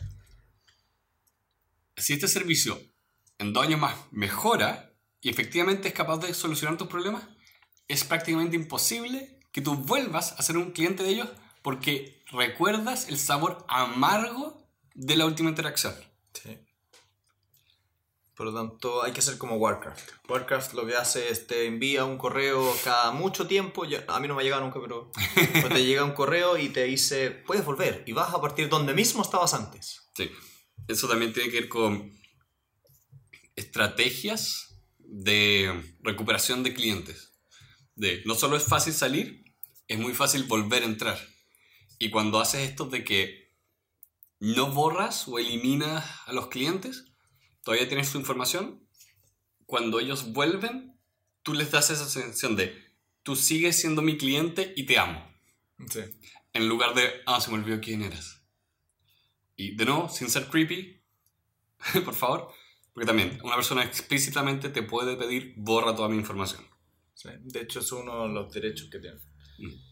Si este servicio en dos años más mejora y efectivamente es capaz de solucionar tus problemas, es prácticamente imposible que tú vuelvas a ser un cliente de ellos porque recuerdas el sabor amargo de la última interacción. Sí. Por lo tanto, hay que ser como Warcraft. Warcraft lo que hace es te envía un correo cada mucho tiempo. ya- a mí no me ha llegado nunca, pero, pero te llega un correo y te dice, puedes volver y vas a partir donde mismo estabas antes. Sí. Eso también tiene que ver con estrategias de recuperación de clientes. De no solo es fácil salir, es muy fácil volver a entrar. Y cuando haces esto de que no borras o eliminas a los clientes, todavía tienes su información. Cuando ellos vuelven, tú les das esa sensación de tú sigues siendo mi cliente y te amo. Sí. En lugar de, ah, se me olvidó quién eras. Y de nuevo, sin ser creepy, por favor, porque también una persona explícitamente te puede pedir borra toda mi información. Sí, De hecho, es uno de los derechos que tiene. Mm.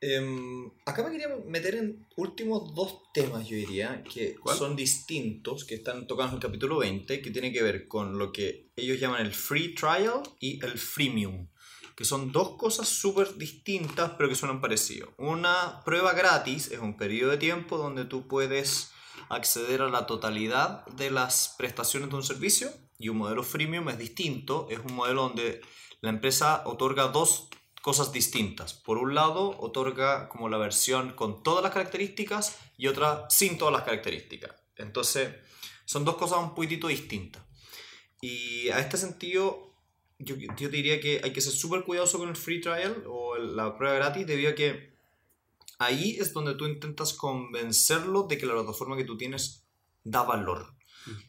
Em, acá me quería meter en últimos dos temas, yo diría, que ¿Cuál? son distintos, que están tocados en el capítulo 20, que tiene que ver con lo que ellos llaman el free trial y el freemium, que son dos cosas súper distintas, pero que suenan parecidos. Una prueba gratis es un periodo de tiempo donde tú puedes acceder a la totalidad de las prestaciones de un servicio y un modelo freemium es distinto, es un modelo donde la empresa otorga dos cosas distintas. Por un lado, otorga como la versión con todas las características y otra sin todas las características. Entonces, son dos cosas un poquitito distintas. Y a este sentido, yo, yo diría que hay que ser súper cuidadoso con el free trial o la prueba gratis debido a que ahí es donde tú intentas convencerlo de que la plataforma que tú tienes da valor.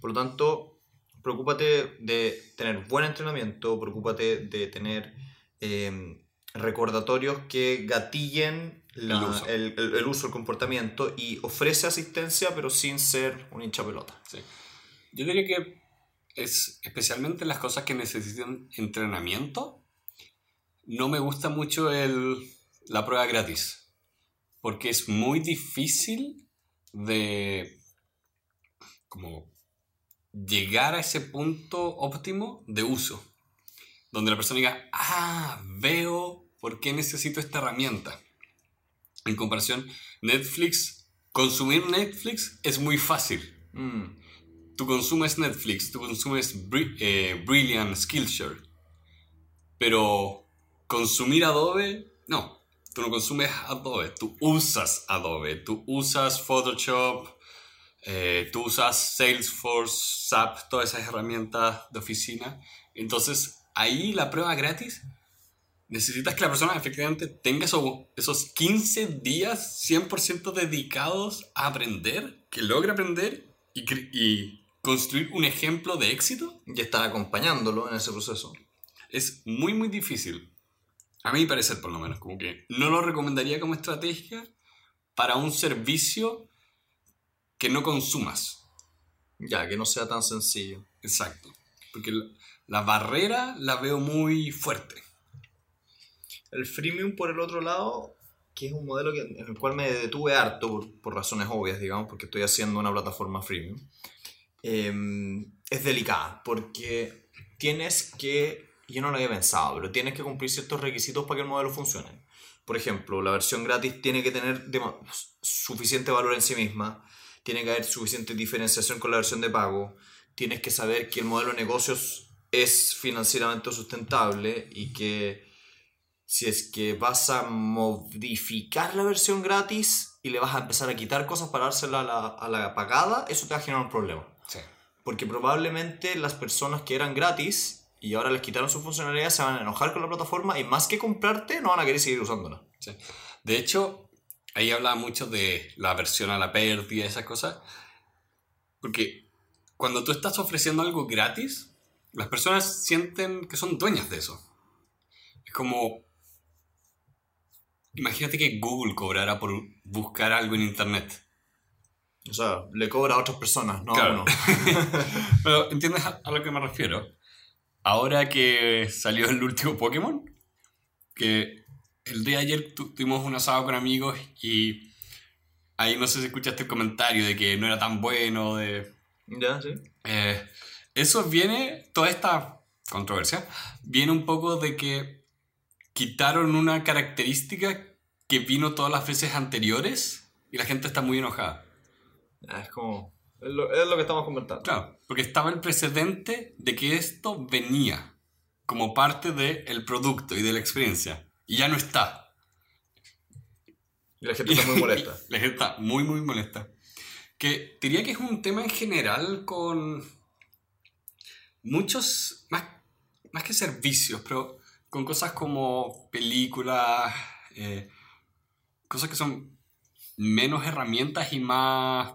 Por lo tanto, preocúpate de tener buen entrenamiento, preocúpate de tener eh, recordatorios que gatillen la- El uso. el, el- el uso, el comportamiento y ofrece asistencia pero sin ser un hincha pelota. Sí. Yo diría que es especialmente las cosas que necesitan entrenamiento. No me gusta mucho el, la prueba gratis. Porque es muy difícil de como llegar a ese punto óptimo de uso. Donde la persona diga, ah, veo por qué necesito esta herramienta. En comparación, Netflix, consumir Netflix es muy fácil Mm, tú consumes Netflix, tú consumes Bri- eh, Brilliant, Skillshare, pero consumir Adobe, no, tú no consumes Adobe, tú usas Adobe, tú usas Photoshop, eh, tú usas Salesforce, SAP, todas esas herramientas de oficina. Entonces, ahí la prueba gratis, necesitas que la persona efectivamente tenga eso- esos 15 días 100% dedicados a aprender, que logre aprender y, construir un ejemplo de éxito. Y estar acompañándolo en ese proceso. Es muy, muy difícil. A mi parecer, por lo menos. Como que no lo recomendaría como estrategia para un servicio que no consumas. Ya, que no sea tan sencillo. Exacto. Porque la, la barrera la veo muy fuerte. El freemium, por el otro lado, que es un modelo que- en el cual me detuve harto por, razones obvias, digamos, porque estoy haciendo una plataforma freemium, eh, es delicada, porque tienes que, yo no lo había pensado, pero tienes que cumplir ciertos requisitos para que el modelo funcione. Por ejemplo, la versión gratis tiene que tener suficiente valor en sí misma, tiene que haber suficiente diferenciación con la versión de pago, tienes que saber que el modelo de negocios es financieramente sustentable y que si es que vas a modificar la versión gratis y le vas a empezar a quitar cosas para dársela a la, a la pagada, eso te va a generar un problema. Sí. Porque probablemente las personas que eran gratis y ahora les quitaron su funcionalidad se van a enojar con la plataforma y más que comprarte no van a querer seguir usándola. Sí. De hecho, ahí hablaba mucho de la versión a la pérdida, esas cosas. Porque cuando tú estás ofreciendo algo gratis, las personas sienten que son dueñas de eso. Es como... Imagínate que Google cobrara por buscar algo en Internet. O sea, le cobra a otras personas, no Claro. a uno. Pero, ¿entiendes a, lo que me refiero? Ahora que salió el último Pokémon, que el día de ayer tu- tuvimos un asado con amigos y ahí no sé si escuchaste el comentario de que no era tan bueno, de... ya, sí. eh, eso viene, toda esta controversia, viene un poco de que quitaron una característica que vino todas las veces anteriores y la gente está muy enojada. Ya, Es como... Es lo, es lo que estamos conversando. Claro, porque estaba el precedente de que esto venía como parte del producto y de la experiencia. Y ya no está. Y la gente está muy molesta. La gente está muy, muy molesta. Que diría que es un tema en general con muchos, más, más que servicios, pero con cosas como películas, eh, cosas que son menos herramientas y más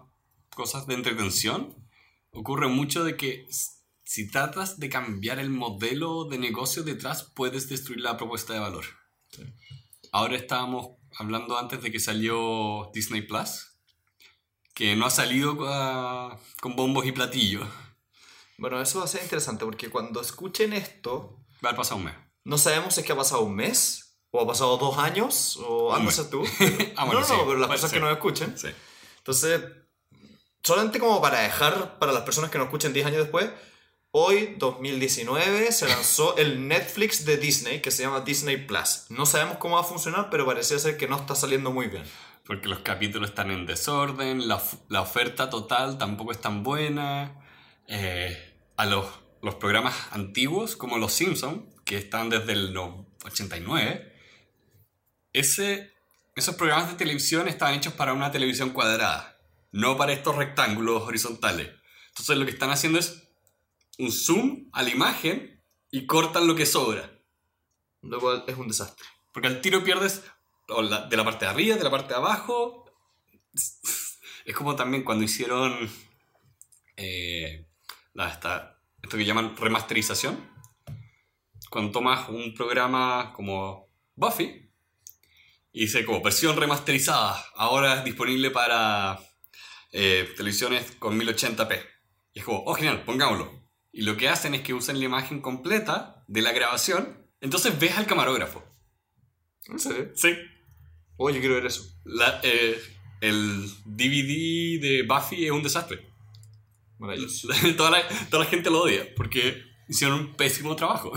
cosas de entretención. Ocurre mucho de que si tratas de cambiar el modelo de negocio detrás, puedes destruir la propuesta de valor. Ahora estábamos hablando antes de que salió Disney Plus, que no ha salido ah, con bombos y platillos. Bueno, eso va a ser interesante porque cuando escuchen esto, Va a pasado un mes. no sabemos si es que ha pasado un mes, o ha pasado dos años, o andas tú. Ah, bueno, no, no, sí, pero las personas que nos escuchen. Sí. Entonces, solamente como para dejar para las personas que nos escuchen 10 años después, hoy, 2019, se lanzó el Netflix de Disney que se llama Disney Plus. No sabemos cómo va a funcionar, pero parece ser que no está saliendo muy bien. Porque los capítulos están en desorden, la, la oferta total tampoco es tan buena. eh, a los, los programas antiguos, como Los Simpsons, que están desde el no- 89, ese, esos programas de televisión estaban hechos para una televisión cuadrada, no para estos rectángulos horizontales. Entonces lo que están haciendo es un zoom a la imagen y cortan lo que sobra. Lo cual es un desastre. Porque al tiro pierdes de la parte de arriba, de la parte de abajo. Es como también cuando hicieron eh, la, esta esto que llaman remasterización. Cuando tomas un programa como Buffy y dice como versión remasterizada, ahora es disponible para eh, televisiones con 1080p. Y es como, oh genial, pongámoslo. Y lo que hacen es que usan la imagen completa de la grabación, entonces ves al camarógrafo. ¿En serio? Sí. Oye, quiero ver eso. La, eh, el DVD de Buffy es un desastre. Maravilloso. toda, la, toda la gente lo odia porque hicieron un pésimo trabajo.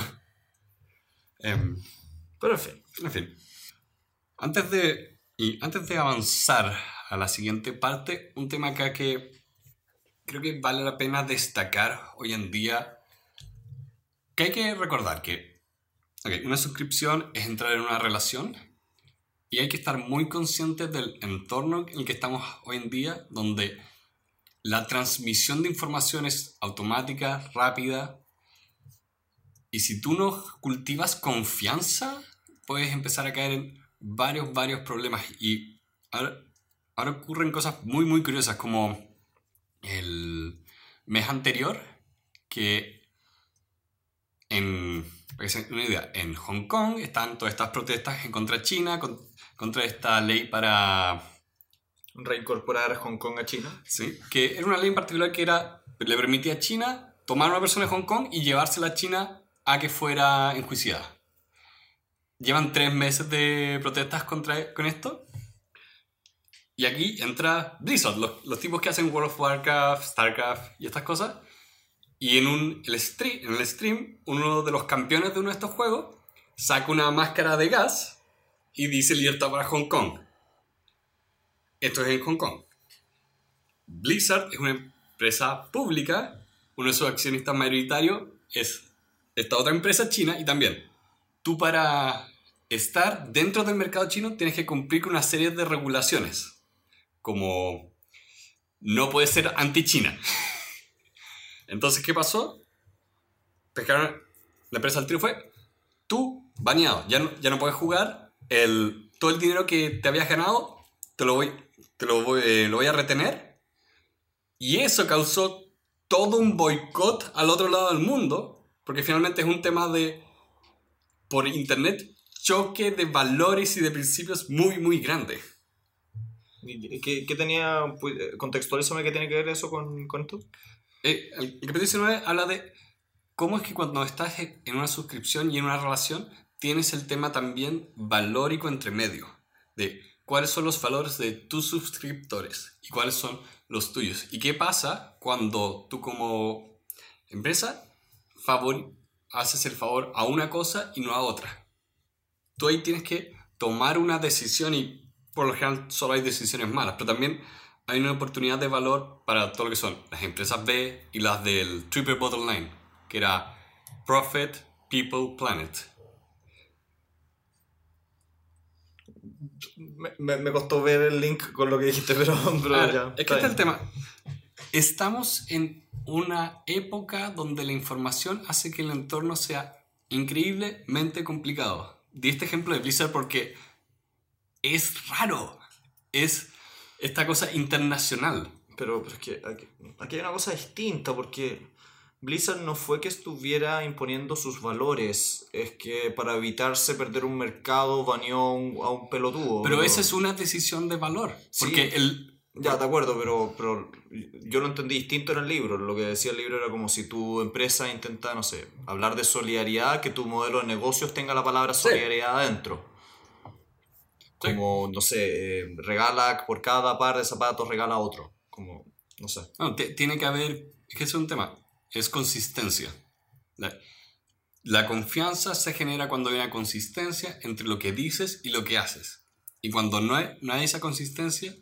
Em, Pero en fin. en fin. Antes de, y antes de avanzar a la siguiente parte, un tema acá que creo que vale la pena destacar hoy en día, que hay que recordar que ok, una suscripción es entrar en una relación y hay que estar muy conscientes del entorno en el que estamos hoy en día, donde la transmisión de información es automática, rápida, y si tú no cultivas confianza, puedes empezar a caer en varios, varios problemas. Y ahora, ahora ocurren cosas muy, muy curiosas, como el mes anterior, que en, una idea, en Hong Kong están todas estas protestas en contra China, con- contra esta ley para Reincorporar Hong Kong a China. ¿sí? que era una ley en particular que era, le permitía a China tomar a una persona de Hong Kong y llevársela a China a que fuera enjuiciada. Llevan tres meses de protestas contra, con esto. Y aquí entra Blizzard, los, los tipos que hacen World of Warcraft, StarCraft y estas cosas. Y en, un, el stream, en el stream, uno de los campeones de uno de estos juegos saca una máscara de gas y dice libertad para Hong Kong. Esto es en Hong Kong. Blizzard es una empresa pública, uno de sus accionistas mayoritarios es esta otra empresa china y también tú para estar dentro del mercado chino tienes que cumplir con una serie de regulaciones, como no puedes ser anti-China. Entonces, ¿qué pasó? Pescaron, la empresa del tiro fue, tú, baneado, ya no, ya no puedes jugar, el, todo el dinero que te habías ganado, te lo voy, te lo voy, eh, lo voy a retener. Y eso causó todo un boicot al otro lado del mundo, porque finalmente es un tema de, por internet, choque de valores y de principios muy, muy grande. ¿Y ¿Qué, qué tenía? pues, Contextualízame qué tiene que ver eso con, con esto. Eh, el el capítulo 19 habla de cómo es que cuando estás en una suscripción y en una relación, tienes el tema también valórico entre medio, de cuáles son los valores de tus suscriptores y cuáles son los tuyos. ¿Y qué pasa cuando tú como empresa favor, haces el favor a una cosa y no a otra? Tú ahí tienes que tomar una decisión y por lo general solo hay decisiones malas, pero también hay una oportunidad de valor para todo lo que son las empresas B y las del Triple Bottom Line, que era Profit, People, Planet. Me, me- me costó ver el link con lo que dijiste, pero, pero Ah, ya. es que este es el tema. Estamos en una época donde la información hace que el entorno sea increíblemente complicado. Di este ejemplo de Blizzard porque es raro. Es esta cosa internacional. Pero, pero es que aquí, aquí hay una cosa distinta, porque Blizzard no fue que estuviera imponiendo sus valores, es que para evitarse perder un mercado baneó a un, pelotudo. Pero esa es una decisión de valor. Sí. Porque el, Ya, de acuerdo, pero, pero yo lo entendí distinto en el libro. Lo que decía el libro era como si tu empresa intenta, no sé, hablar de solidaridad, que tu modelo de negocios tenga la palabra solidaridad adentro. Sí. Como, no sé, eh, regala por cada par de zapatos, regala otro. Como, no sé. No, tiene que haber, es que es un tema, es consistencia. La, la confianza se genera cuando hay una consistencia entre lo que dices y lo que haces. Y cuando no hay, no hay esa consistencia,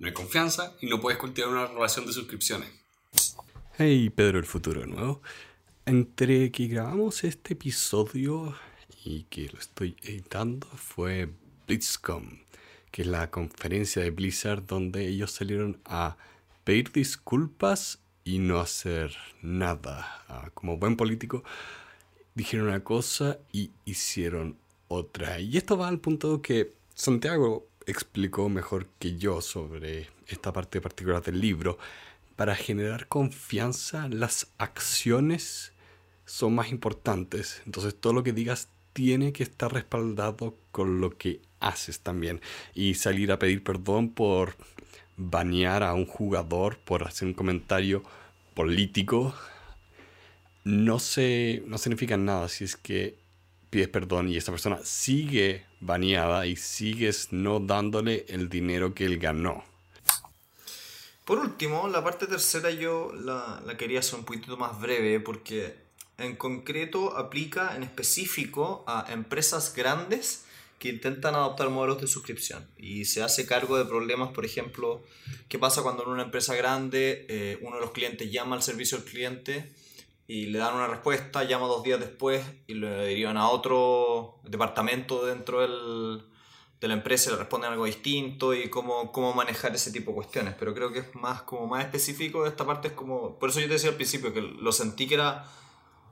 no hay confianza y no puedes cultivar una relación de suscripciones. Hey, Pedro el futuro de nuevo. Entre que grabamos este episodio y que lo estoy editando fue BlizzCon, que es la conferencia de Blizzard donde ellos salieron a pedir disculpas y no hacer nada. Ah, como buen político, dijeron una cosa y hicieron otra. Y esto va al punto que Santiago explicó mejor que yo sobre esta parte particular del libro. para generar confianza, las acciones son más importantes. Entonces todo lo que digas tiene que estar respaldado con lo que haces también. Y salir a pedir perdón por banear a un jugador, por hacer un comentario político, no, se, no significa nada si es que pides perdón y esa persona sigue baneada y sigues no dándole el dinero que él ganó. Por último, la parte tercera yo la, la quería hacer un poquito más breve porque en concreto aplica en específico a empresas grandes que intentan adoptar modelos de suscripción y se hace cargo de problemas, por ejemplo, ¿qué pasa cuando en una empresa grande eh, uno de los clientes llama al servicio al cliente y le dan una respuesta, llama dos días después y lo derivan a otro departamento dentro del, de la empresa y le responden algo distinto y cómo, cómo manejar ese tipo de cuestiones. Pero creo que es más, como más específico de esta parte, es como, por eso yo te decía al principio que lo sentí que era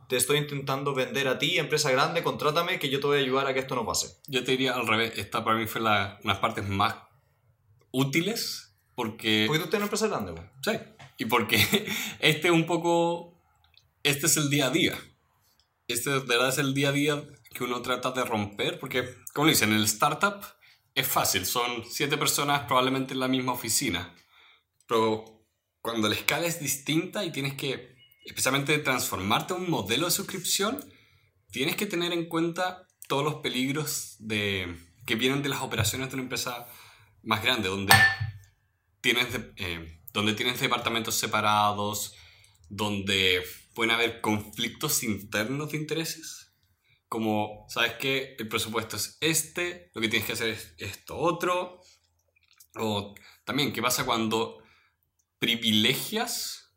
te estoy intentando vender a ti, empresa grande, contrátame, que yo te voy a ayudar a que esto no pase. Yo te diría al revés, esta para mí fue la, unas partes más útiles porque... Porque tú tienes una empresa grande, güey. Sí, y porque este un poco, este es el día a día. Este de verdad es el día a día que uno trata de romper, porque, como dicen, en el startup es fácil, son siete personas probablemente en la misma oficina, pero cuando la escala es distinta y tienes que especialmente transformarte a un modelo de suscripción, tienes que tener en cuenta todos los peligros de, que vienen de las operaciones de una empresa más grande, donde tienes, eh, donde tienes departamentos separados, donde pueden haber conflictos internos de intereses. Como, ¿sabes que El presupuesto es este, lo que tienes que hacer es esto otro. O también, ¿qué pasa cuando privilegias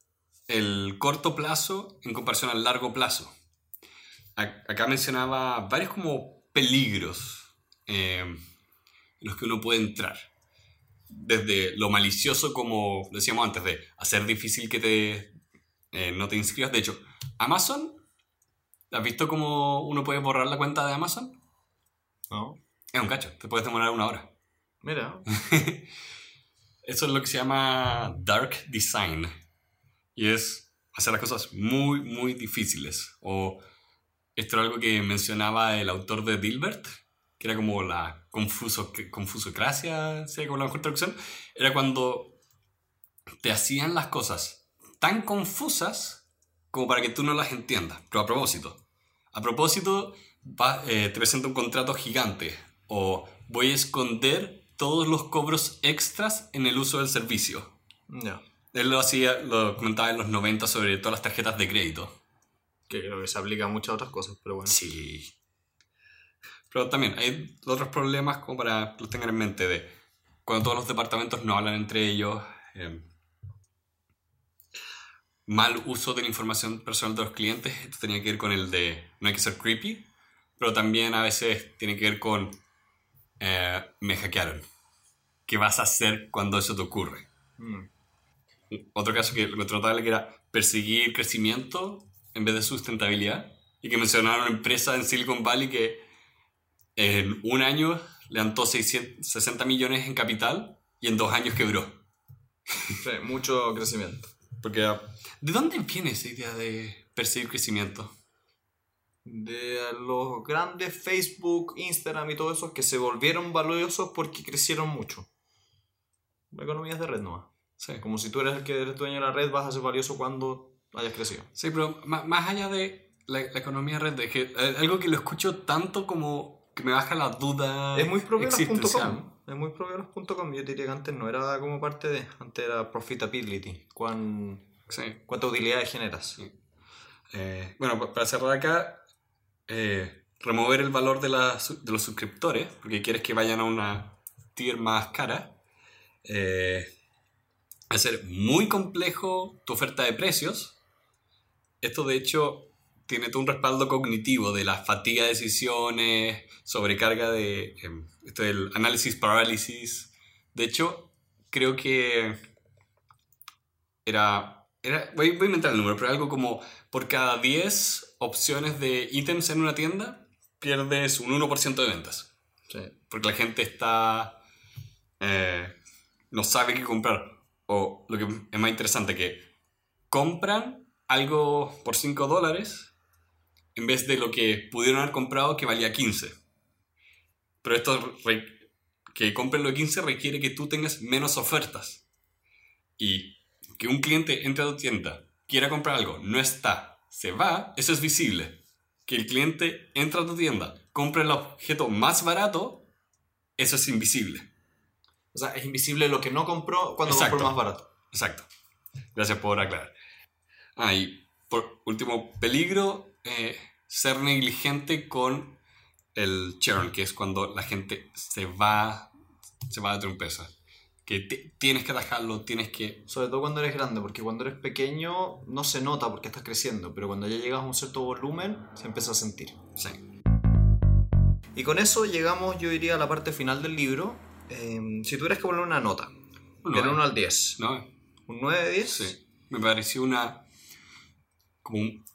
el corto plazo en comparación al largo plazo. Acá mencionaba varios como peligros eh, en los que uno puede entrar. Desde lo malicioso, como decíamos antes, de hacer difícil que te, eh, no te inscribas. De hecho, Amazon, ¿has visto cómo uno puede borrar la cuenta de Amazon? No. Es un cacho, te puedes demorar una hora. Mira. Eso es lo que se llama dark design y es hacer las cosas muy, muy difíciles. O esto era algo que mencionaba el autor de Dilbert, que era como la confuso, confusocracia, ¿sí? como la mejor traducción, era cuando te hacían las cosas tan confusas como para que tú no las entiendas, pero a propósito. A propósito, eh, te presento un contrato gigante o voy a esconder todos los cobros extras en el uso del servicio. No. Él lo hacía, lo comentaba en los 90 sobre todas las tarjetas de crédito. Que creo que se aplica a muchas otras cosas, pero bueno. Sí. Pero también hay otros problemas como para que los tengan en mente de cuando todos los departamentos no hablan entre ellos. Eh, mal uso de la información personal de los clientes. Esto tenía que ver con el de no hay que ser creepy, pero también a veces tiene que ver con eh, me hackearon. ¿Qué vas a hacer cuando eso te ocurre? Mm otro caso que lo notable que era perseguir crecimiento en vez de sustentabilidad y que mencionaron una empresa en Silicon Valley que en un año levantó 60 millones en capital y en dos años quebró. Sí, mucho crecimiento. Porque, ¿de dónde viene esa idea de perseguir crecimiento? De los grandes Facebook, Instagram y todo eso que se volvieron valiosos porque crecieron mucho. Economías de red nomás. Sí. Como si tú eres el que eres dueño de la red, vas a ser valioso cuando hayas crecido. Sí, pero más, allá de la, economía red, de que, eh, algo que lo escucho tanto como que me baja la duda. Es muy propio los.com. Es muy propio los.com. Yo diría que antes no era como parte de. Antes era profitability. Cuán, sí. ¿Cuánta utilidad generas? Eh, bueno, para cerrar acá, eh, remover el valor de, de, los suscriptores, porque quieres que vayan a una tier más cara. Eh, hacer muy complejo tu oferta de precios. Esto de hecho tiene todo un respaldo cognitivo de la fatiga de decisiones, sobrecarga de em, esto del análisis parálisis. De hecho, creo que era, era voy, voy, a inventar el número, pero algo como por cada 10 opciones de ítems en una tienda, pierdes un 1% de ventas. Porque la gente está... Eh, no sabe qué comprar o lo que es más interesante, que compran algo por 5 dólares en vez de lo que pudieron haber comprado que valía 15. Pero esto que compren lo de 15 requiere que tú tengas menos ofertas. Y que un cliente entre a tu tienda, quiera comprar algo, no está, se va, eso es visible. Que el cliente entra a tu tienda, compra el objeto más barato, eso es invisible. O sea, es invisible lo que no compró cuando Exacto. compró más barato. Exacto. Gracias por aclarar. Ah, y por último, peligro, eh, ser negligente con el churn, que es cuando la gente se va, se va de tu empresa. Que ti- tienes que atajarlo, tienes que... Sobre todo cuando eres grande, porque cuando eres pequeño no se nota porque estás creciendo, pero cuando ya llegas a un cierto volumen se empieza a sentir. Sí. Y con eso llegamos, yo diría, a la parte final del libro. Eh, si tuvieras que poner una nota, Un del nueve. 1 al 10, ¿No? ¿un 9 de 10? Sí. Me pareció una... Como un-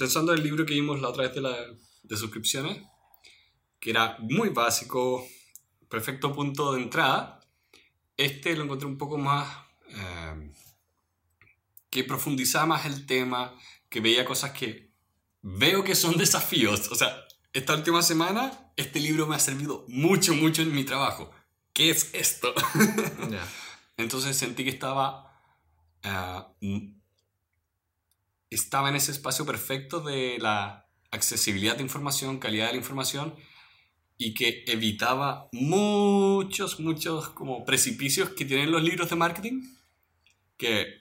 Pensando en el libro que vimos la otra vez de, la, de suscripciones, que era muy básico, perfecto punto de entrada, este lo encontré un poco más... eh, que profundizaba más el tema, que veía cosas que veo que son desafíos. O sea, esta última semana este libro me ha servido mucho, mucho en mi trabajo. ¿Qué es esto? Ya. Entonces sentí que estaba. mm, estaba en ese espacio perfecto de la accesibilidad de información, calidad de la información y que evitaba muchos, muchos como precipicios que tienen los libros de marketing. Que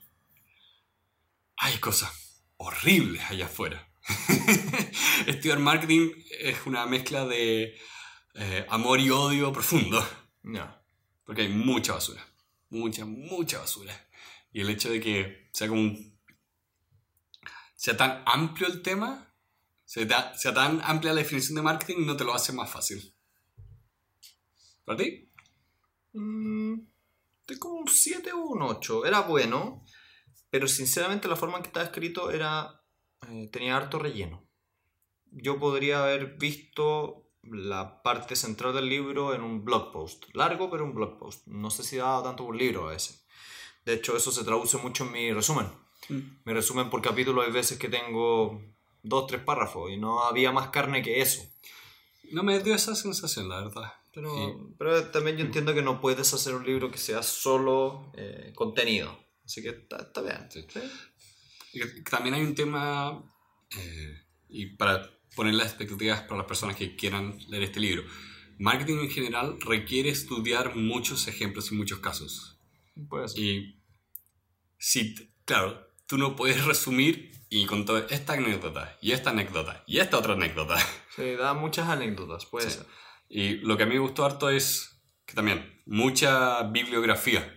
hay cosas horribles allá afuera. Estudiar marketing es una mezcla de eh, amor y odio profundo. Ya. Porque hay mucha basura. Mucha, mucha basura. Y el hecho de que sea como un- sea tan amplio el tema, sea, ta- sea tan amplia la definición de marketing, no te lo hace más fácil. ¿Para ti? Mm, como un 7 o un 8. Era bueno, pero sinceramente la forma en que estaba escrito era eh, tenía harto relleno. Yo podría haber visto la parte central del libro en un blog post. Largo, pero un blog post. No sé si daba tanto un libro a veces. De hecho, eso se traduce mucho en mi resumen. Mi resumen por capítulo hay veces que tengo dos, tres párrafos y no había más carne que eso. No me dio esa sensación, la verdad. Pero, pero también yo entiendo que no puedes hacer un libro que sea solo eh, contenido. Así que está, está bien. También hay un tema, eh, y para poner las expectativas para las personas que quieran leer este libro, marketing en general requiere estudiar muchos ejemplos y muchos casos. Puede ser. Y si, claro, tú no puedes resumir y contar esta anécdota, y esta anécdota, y esta otra anécdota. Sí, da muchas anécdotas, puede Sí. ser. Y lo que a mí me gustó harto es que también, mucha bibliografía.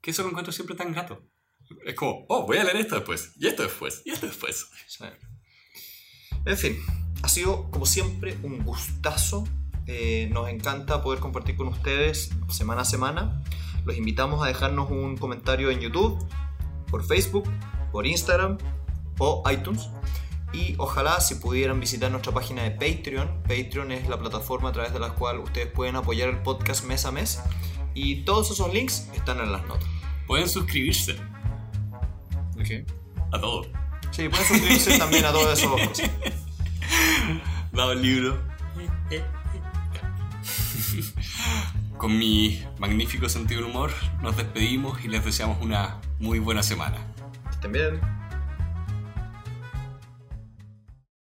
Que eso lo encuentro siempre tan grato. Es como, oh, voy a leer esto después, y esto después, y esto después. Sí. En fin, ha sido como siempre un gustazo. Eh, nos encanta poder compartir con ustedes semana a semana. Los invitamos a dejarnos un comentario en YouTube, por Facebook, por Instagram o iTunes. Y ojalá si pudieran visitar nuestra página de Patreon. Patreon es la plataforma a través de la cual ustedes pueden apoyar el podcast mes a mes. Y todos esos links están en las notas. Pueden suscribirse a todo. Sí, pueden suscribirse también a todas esas cosas. Dado el libro. Con mi magnífico sentido del humor, nos despedimos y les deseamos una muy buena semana. Bien.